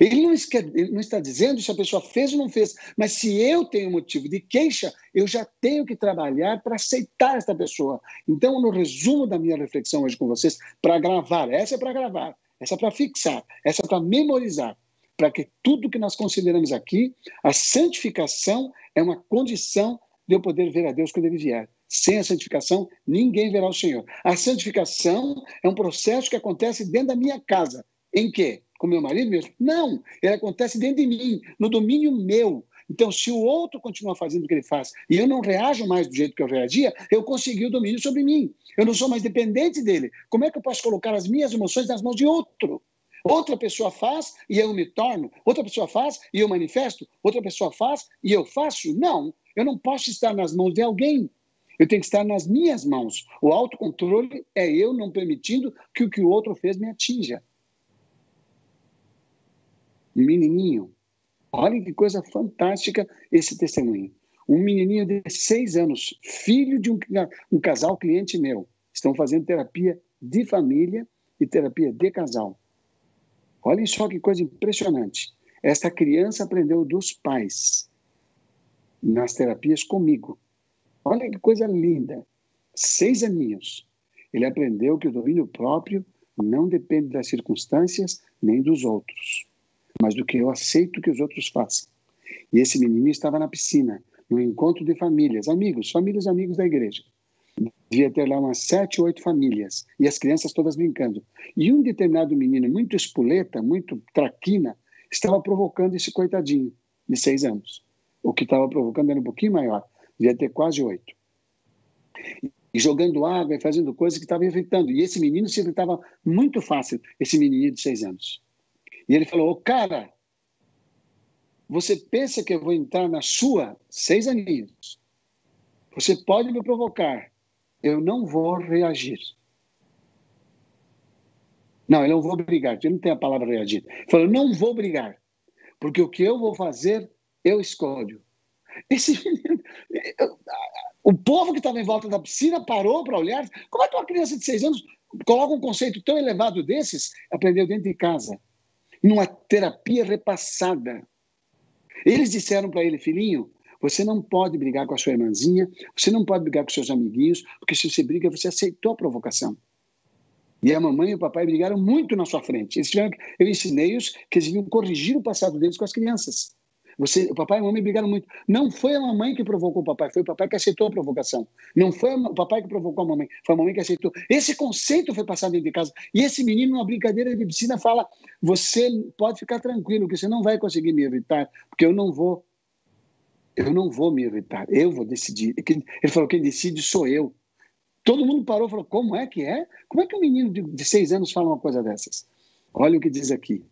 Ele não, está, ele não, está dizendo se a pessoa fez ou não fez, mas se eu tenho motivo de queixa, eu já tenho que trabalhar para aceitar esta pessoa. Então, no resumo da minha reflexão hoje com vocês, para gravar, essa é para gravar, essa é para fixar, essa é para memorizar, para que tudo que nós consideramos aqui, a santificação é uma condição de eu poder ver a Deus quando ele vier. Sem a santificação, ninguém verá o Senhor. A santificação é um processo que acontece dentro da minha casa. Em quê? Com meu marido mesmo? Não, ele acontece dentro de mim, no domínio meu. Então, se o outro continua fazendo o que ele faz e eu não reajo mais do jeito que eu reagia, eu consegui o domínio sobre mim. Eu não sou mais dependente dele. Como é que eu posso colocar as minhas emoções nas mãos de outro? Outra pessoa faz e eu me torno, outra pessoa faz e eu manifesto, outra pessoa faz e eu faço. Não, eu não posso estar nas mãos de alguém. Eu tenho que estar nas minhas mãos. O autocontrole é eu não permitindo que o que o outro fez me atinja. Um menininho, olha que coisa fantástica esse testemunho. Um menininho de seis anos, filho de um, um casal cliente meu, estão fazendo terapia de família e terapia de casal. Olhem só que coisa impressionante. Esta criança aprendeu dos pais nas terapias comigo. Olha que coisa linda. Seis aninhos. Ele aprendeu que o domínio próprio não depende das circunstâncias nem dos outros, mas do que eu aceito que os outros façam. E esse menino estava na piscina, no encontro de famílias, amigos, famílias amigos da igreja. Devia ter lá umas sete, oito famílias, e as crianças todas brincando. E um determinado menino, muito espoleta, muito traquina, estava provocando esse coitadinho, de seis anos. O que estava provocando era um pouquinho maior devia ter quase oito. E jogando água e fazendo coisas que estavam irritando. E esse menino se irritava muito fácil, esse menininho de seis anos. E ele falou: Cara, você pensa que eu vou entrar na sua, seis aninhos? Você pode me provocar, eu não vou reagir. Não, eu não vou brigar, ele não tem a palavra reagir. Ele falou: Não vou brigar, porque o que eu vou fazer, eu escolho. Esse menino, o povo que estava em volta da piscina parou para olhar. Como é que uma criança de seis anos coloca um conceito tão elevado desses? Aprendeu dentro de casa, numa terapia repassada. Eles disseram para ele, filhinho, você não pode brigar com a sua irmãzinha, você não pode brigar com seus amiguinhos, porque se você briga, você aceitou a provocação. E a mamãe e o papai brigaram muito na sua frente. Eles tiveram, eu ensinei-os que eles deviam corrigir o passado deles com as crianças. Você, o papai e a mamãe brigaram muito. Não foi a mamãe que provocou o papai, foi o papai que aceitou a provocação. Não foi o papai que provocou a mamãe, foi a mamãe que aceitou. Esse conceito foi passado dentro de casa. E esse menino, numa brincadeira de piscina, fala: Você pode ficar tranquilo, que você não vai conseguir me evitar, porque eu não vou Eu não vou me irritar, eu vou decidir. Ele falou: quem decide sou eu. Todo mundo parou e falou: como é que é? Como é que um menino de seis anos fala uma coisa dessas? Olha o que diz aqui.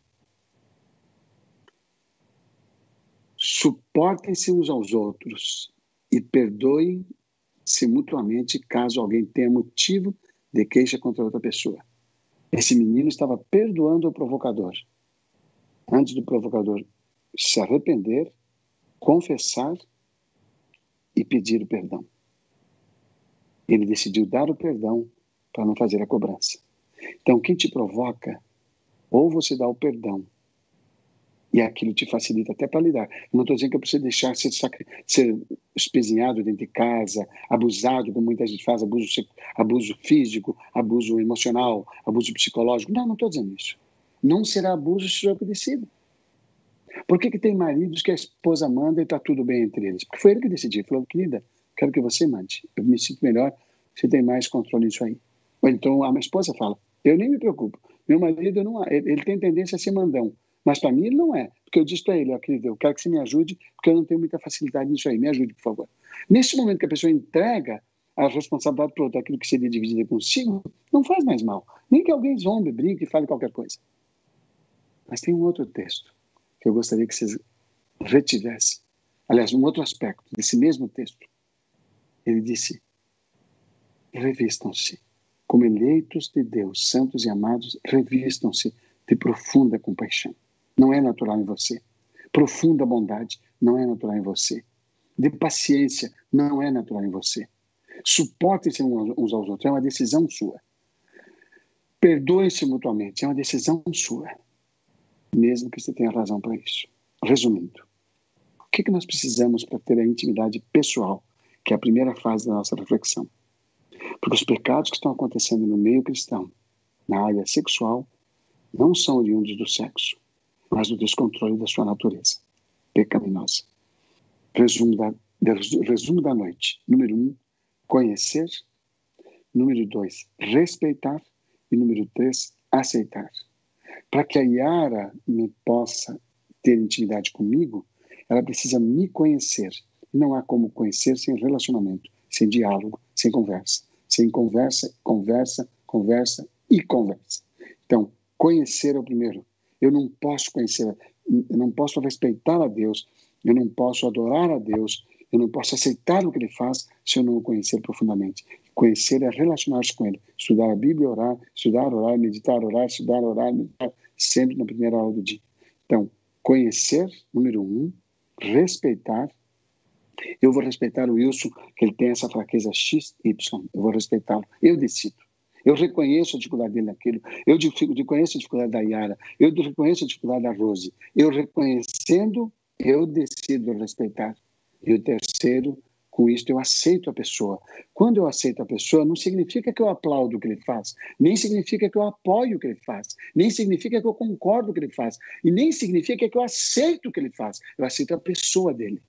Suportem-se uns aos outros e perdoem-se mutuamente caso alguém tenha motivo de queixa contra outra pessoa. Esse menino estava perdoando o provocador. Antes do provocador se arrepender, confessar e pedir o perdão. Ele decidiu dar o perdão para não fazer a cobrança. Então, quem te provoca, ou você dá o perdão, e aquilo te facilita até para lidar. Não estou dizendo que preciso deixar ser, ser espezinhado dentro de casa, abusado, como muita gente faz, abuso, abuso físico, abuso emocional, abuso psicológico. Não, não estou dizendo isso. Não será abuso se eu que decido. Por que, que tem maridos que a esposa manda e está tudo bem entre eles? Porque foi ele que decidiu. Falou, querida, quero que você mande. Eu me sinto melhor, você tem mais controle nisso aí. Ou então a minha esposa fala, eu nem me preocupo. Meu marido não, ele, ele tem tendência a ser mandão. Mas para mim ele não é. Porque eu disse para ele, ó, querido, eu quero que você me ajude, porque eu não tenho muita facilidade nisso aí. Me ajude, por favor. Nesse momento que a pessoa entrega a responsabilidade outro, aquilo que seria dividido consigo, não faz mais mal. Nem que alguém zombe, brinque fale qualquer coisa. Mas tem um outro texto que eu gostaria que vocês retivessem. Aliás, um outro aspecto desse mesmo texto. Ele disse: revistam-se como eleitos de Deus, santos e amados, revistam-se de profunda compaixão. Não é natural em você. Profunda bondade não é natural em você. De paciência não é natural em você. Suportem-se uns aos outros, é uma decisão sua. Perdoem-se mutuamente, é uma decisão sua mesmo que você tenha razão para isso. Resumindo, o que, que nós precisamos para ter a intimidade pessoal, que é a primeira fase da nossa reflexão? Porque os pecados que estão acontecendo no meio cristão, na área sexual, não são oriundos do sexo, mas do descontrole da sua natureza pecaminosa. Resumo da, resumo da noite. Número um, conhecer. Número dois, respeitar. E número três, aceitar. Para que a Yara me possa ter intimidade comigo, ela precisa me conhecer. Não há como conhecer sem relacionamento, sem diálogo, sem conversa. Sem conversa, conversa, conversa e conversa. Então, conhecer é o primeiro. Eu não posso conhecer, eu não posso respeitar a Deus, eu não posso adorar a Deus, eu não posso aceitar o que ele faz se eu não o conhecer profundamente. Conhecer é relacionar-se com ele. Estudar a Bíblia, orar, estudar, orar, meditar, orar, estudar, orar, meditar, sempre na primeira hora do dia. Então, conhecer, número um, respeitar. Eu vou respeitar o Wilson, que ele tem essa fraqueza X, Y. Eu vou respeitá-lo. Eu decido. Eu reconheço a dificuldade dele naquilo. Eu reconheço a dificuldade da Yara. Eu reconheço a dificuldade da Rose. Eu reconhecendo, eu decido respeitar. E o terceiro, com isso eu aceito a pessoa. Quando eu aceito a pessoa, não significa que eu aplaudo o que ele faz, nem significa que eu apoio o que ele faz, nem significa que eu concordo com o que ele faz, e nem significa que eu aceito o que ele faz. Eu aceito a pessoa dele.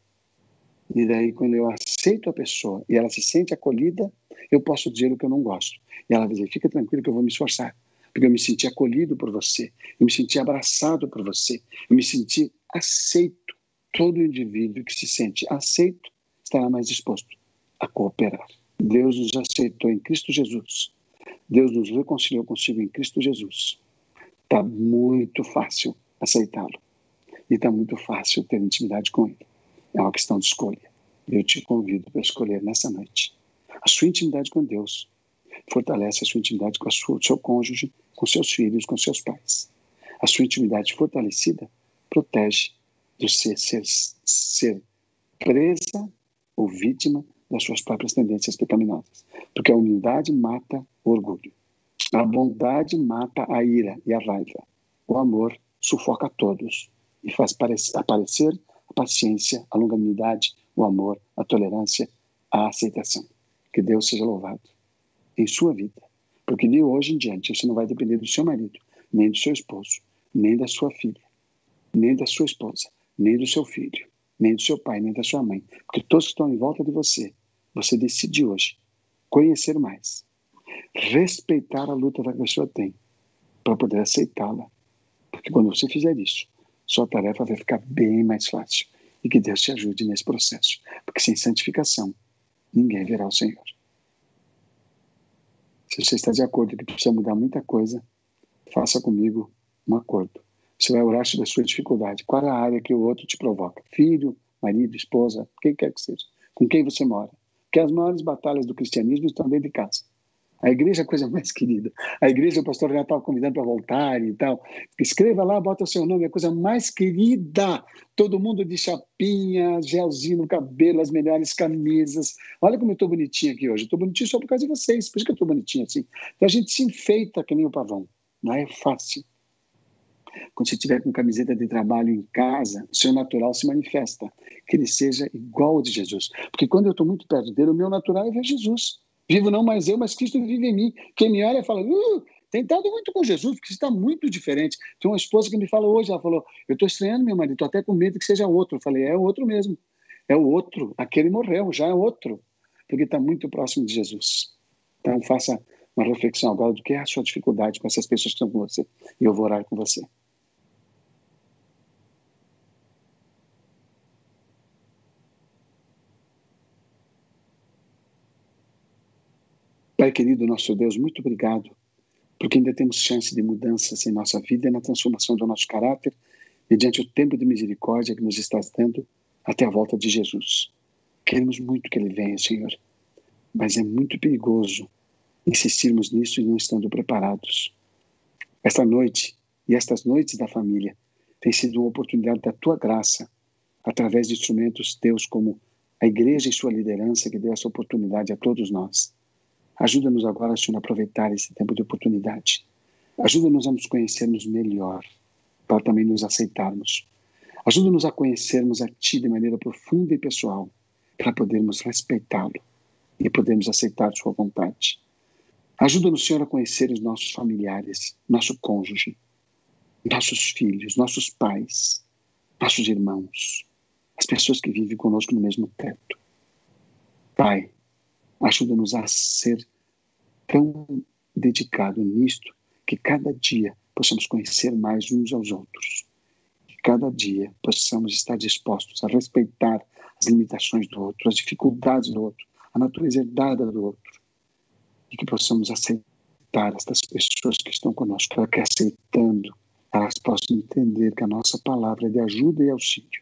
E daí, quando eu aceito a pessoa e ela se sente acolhida, eu posso dizer o que eu não gosto. E ela dizer: fica tranquilo que eu vou me esforçar, porque eu me senti acolhido por você, eu me senti abraçado por você, eu me senti aceito todo indivíduo que se sente aceito estará mais disposto a cooperar. Deus nos aceitou em Cristo Jesus. Deus nos reconciliou consigo em Cristo Jesus. Está muito fácil aceitá-lo. E está muito fácil ter intimidade com Ele. É uma questão de escolha. Eu te convido para escolher nessa noite. A sua intimidade com Deus fortalece a sua intimidade com o seu cônjuge, com seus filhos, com seus pais. A sua intimidade fortalecida protege de ser, ser, ser presa ou vítima das suas próprias tendências pecaminosas. Porque a humildade mata o orgulho. A bondade mata a ira e a raiva. O amor sufoca todos e faz aparecer a paciência, a longanimidade, o amor, a tolerância, a aceitação. Que Deus seja louvado em sua vida. Porque de hoje em diante você não vai depender do seu marido, nem do seu esposo, nem da sua filha, nem da sua esposa nem do seu filho, nem do seu pai, nem da sua mãe. Porque todos que estão em volta de você, você decide hoje conhecer mais, respeitar a luta que a pessoa tem, para poder aceitá-la. Porque quando você fizer isso, sua tarefa vai ficar bem mais fácil. e que Deus te ajude nesse processo, porque sem santificação ninguém verá o Senhor. Se você está de acordo que precisa mudar muita coisa, faça comigo um acordo. Você vai orar sobre a sua dificuldade. Qual é a área que o outro te provoca? Filho, marido, esposa, quem quer que seja. Com quem você mora. Porque as maiores batalhas do cristianismo estão dentro de casa. A igreja é a coisa mais querida. A igreja, o pastor já estava convidando para voltar e tal. Escreva lá, bota o seu nome, é a coisa mais querida. Todo mundo de chapinha, gelzinho no cabelo, as melhores camisas. Olha como eu estou bonitinho aqui hoje. Estou bonitinho só por causa de vocês, por isso que eu estou bonitinho assim. Então a gente se enfeita que nem o pavão. Não é fácil. Quando você estiver com camiseta de trabalho em casa, o seu natural se manifesta. Que ele seja igual ao de Jesus. Porque quando eu estou muito perto dele, o meu natural é ver Jesus. Vivo não mais eu, mas Cristo vive em mim. Quem me olha fala, uh, tem estado muito com Jesus, porque está muito diferente. Tem uma esposa que me fala hoje, ela falou, eu estou estranhando meu marido, estou até com medo que seja outro. Eu falei, é o outro mesmo. É o outro. Aquele morreu, já é outro. Porque está muito próximo de Jesus. Então faça uma reflexão agora do que é a sua dificuldade com essas pessoas que estão com você. E eu vou orar com você. Pai querido, nosso Deus, muito obrigado, porque ainda temos chance de mudanças em nossa vida e na transformação do nosso caráter, mediante o tempo de misericórdia que nos estás dando até a volta de Jesus. Queremos muito que ele venha, Senhor, mas é muito perigoso insistirmos nisso e não estando preparados. Esta noite e estas noites da família têm sido uma oportunidade da tua graça, através de instrumentos teus como a igreja e sua liderança que deu essa oportunidade a todos nós. Ajuda-nos agora, Senhor, a aproveitar esse tempo de oportunidade. Ajuda-nos a nos conhecermos melhor, para também nos aceitarmos. Ajuda-nos a conhecermos a Ti de maneira profunda e pessoal, para podermos respeitá-lo e podermos aceitar Sua vontade. Ajuda-nos, Senhor, a conhecer os nossos familiares, nosso cônjuge, nossos filhos, nossos pais, nossos irmãos, as pessoas que vivem conosco no mesmo teto. Pai, ajuda-nos a ser tão dedicado nisto que cada dia possamos conhecer mais uns aos outros. Que cada dia possamos estar dispostos a respeitar as limitações do outro, as dificuldades do outro, a natureza herdada do outro. E que possamos aceitar estas pessoas que estão conosco, para que aceitando, elas possam entender que a nossa palavra é de ajuda e auxílio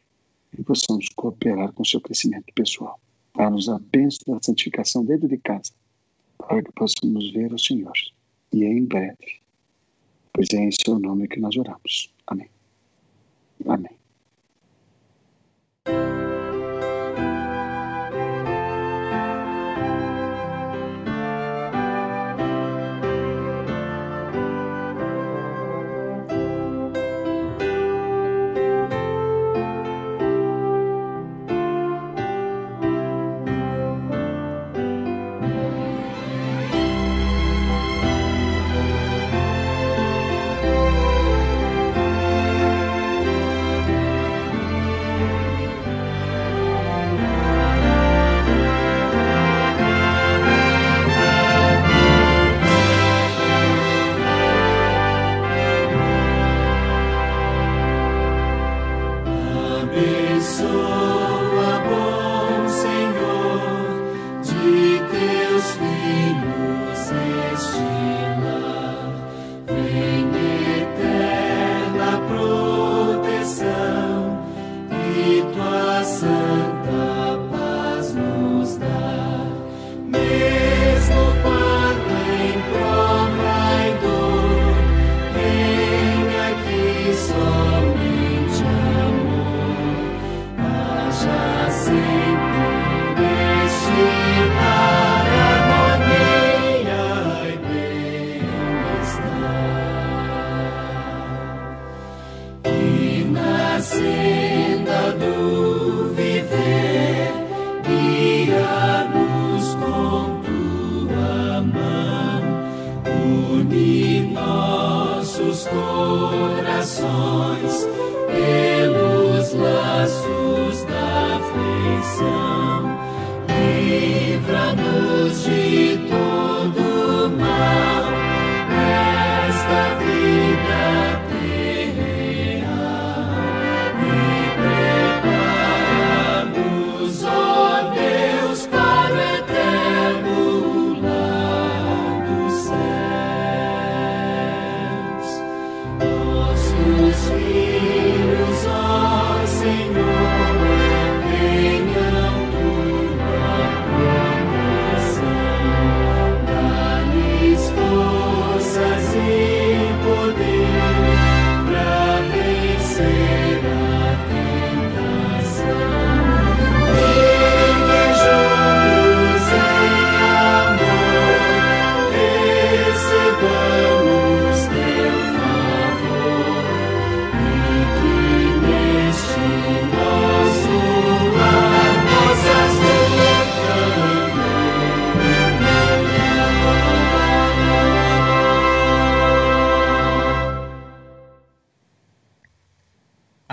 e possamos cooperar com o seu crescimento pessoal. Dá-nos a bênção da santificação dentro de casa para que possamos ver o Senhor. E em breve. Pois é em seu nome que nós oramos. Amém. Amém.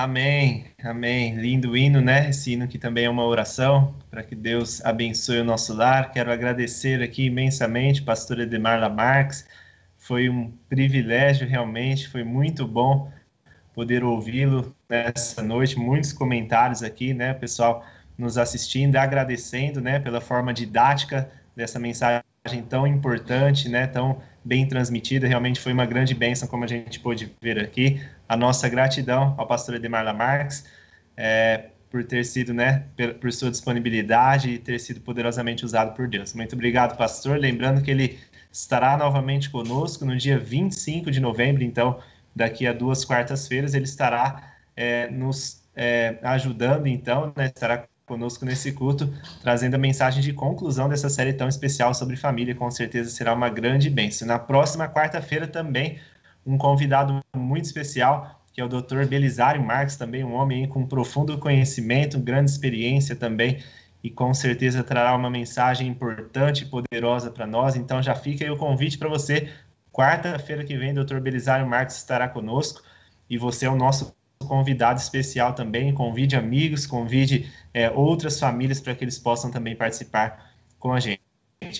Amém, amém. Lindo hino, né? Esse hino que também é uma oração para que Deus abençoe o nosso lar. Quero agradecer aqui imensamente, pastor Edmar Lamarques. Foi um privilégio realmente, foi muito bom poder ouvi-lo nessa noite. Muitos comentários aqui, né, pessoal nos assistindo, agradecendo, né, pela forma didática dessa mensagem tão importante, né, tão bem transmitida. Realmente foi uma grande bênção, como a gente pôde ver aqui. A nossa gratidão ao pastor Edmar Lamarques é, por ter sido, né, por, sua disponibilidade e ter sido poderosamente usado por Deus. Muito obrigado, pastor. Lembrando que ele estará novamente conosco no dia 25 de novembro, então daqui a duas quartas-feiras, ele estará é, nos é, ajudando, então, né, estará conosco nesse culto, trazendo a mensagem de conclusão dessa série tão especial sobre família, com certeza será uma grande bênção. Na próxima quarta-feira também, um convidado muito especial, que é o Dr. Belisário Marques, também um homem com profundo conhecimento, grande experiência também, e com certeza trará uma mensagem importante e poderosa para nós. Então já fica aí o convite para você Quarta-feira que vem, Dr. Belisário Marques estará conosco e você é o nosso convidado especial também. Convide amigos, convide é, outras famílias para que eles possam também participar com a gente.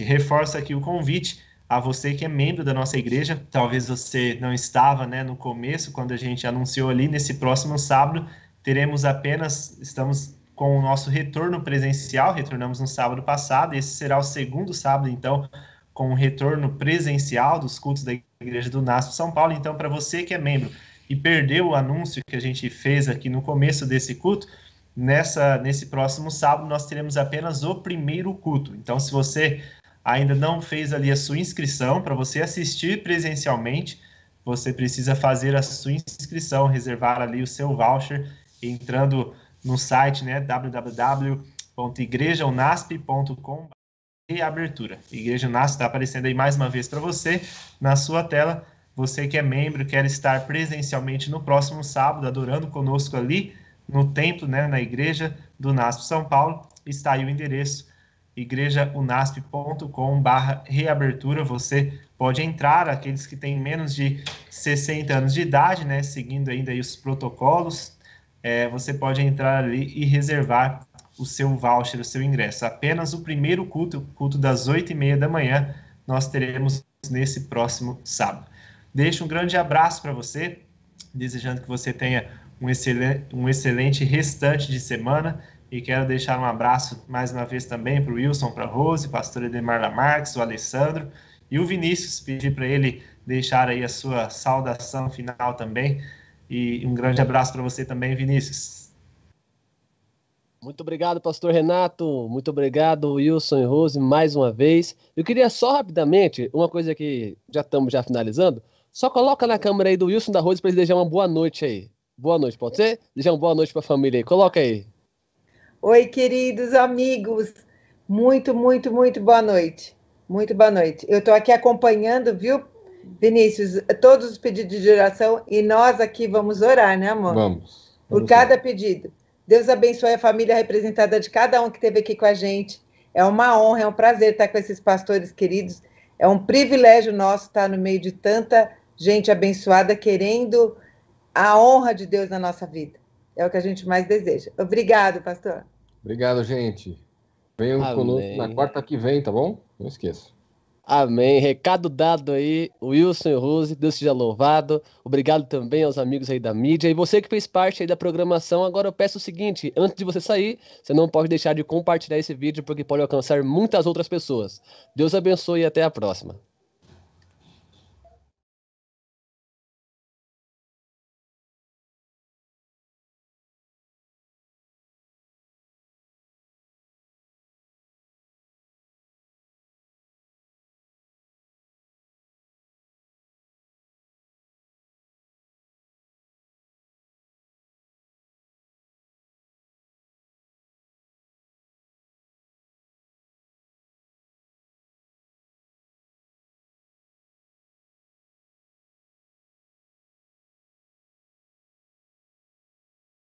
Reforço aqui o convite a você que é membro da nossa igreja. Talvez você não estava né, no começo, quando a gente anunciou ali, nesse próximo sábado, teremos apenas, estamos com o nosso retorno presencial, retornamos no sábado passado, esse será o segundo sábado, então, com o retorno presencial dos cultos da Igreja do NASP São Paulo. Então, para você que é membro e perdeu o anúncio que a gente fez aqui no começo desse culto, nessa nesse próximo sábado nós teremos apenas o primeiro culto. Então, se você ainda não fez ali a sua inscrição para você assistir presencialmente, você precisa fazer a sua inscrição, reservar ali o seu voucher entrando no site, né, www.igrejaunasp.com reabertura. Igreja Nasce está aparecendo aí mais uma vez para você na sua tela. Você que é membro, quer estar presencialmente no próximo sábado, adorando conosco ali no templo, né, na igreja do NASP São Paulo, está aí o endereço igrejaunasp.com/barra reabertura. Você pode entrar, aqueles que têm menos de 60 anos de idade, né, seguindo ainda os protocolos, é, você pode entrar ali e reservar o seu voucher, o seu ingresso. Apenas o primeiro culto, culto das oito e meia da manhã, nós teremos nesse próximo sábado. Deixo um grande abraço para você, desejando que você tenha um excelente, um excelente restante de semana e quero deixar um abraço mais uma vez também para o Wilson, para a Rose, pastor Edemar Lamarques, o Alessandro e o Vinícius, pedir para ele deixar aí a sua saudação final também. E um grande abraço para você também, Vinícius. Muito obrigado, pastor Renato. Muito obrigado, Wilson e Rose, mais uma vez. Eu queria só rapidamente, uma coisa que já estamos já finalizando, só coloca na câmera aí do Wilson da Rose para ele desejar uma boa noite aí. Boa noite, pode ser? Desejar uma boa noite para a família aí. Coloca aí. Oi, queridos amigos. Muito, muito, muito boa noite. Muito boa noite. Eu estou aqui acompanhando, viu, Vinícius, todos os pedidos de oração e nós aqui vamos orar, né, amor? Vamos. Por vamos cada pedido. Deus abençoe a família representada de cada um que esteve aqui com a gente. É uma honra, é um prazer estar com esses pastores queridos. É um privilégio nosso estar no meio de tanta gente abençoada querendo a honra de Deus na nossa vida. É o que a gente mais deseja. Obrigado, pastor. Obrigado, gente. Venham Amém. conosco na quarta que vem, tá bom? Não esqueça. Amém. Recado dado aí, Wilson e Rose, Deus seja louvado. Obrigado também aos amigos aí da mídia. E você que fez parte aí da programação, agora eu peço o seguinte: antes de você sair, você não pode deixar de compartilhar esse vídeo, porque pode alcançar muitas outras pessoas. Deus abençoe e até a próxima.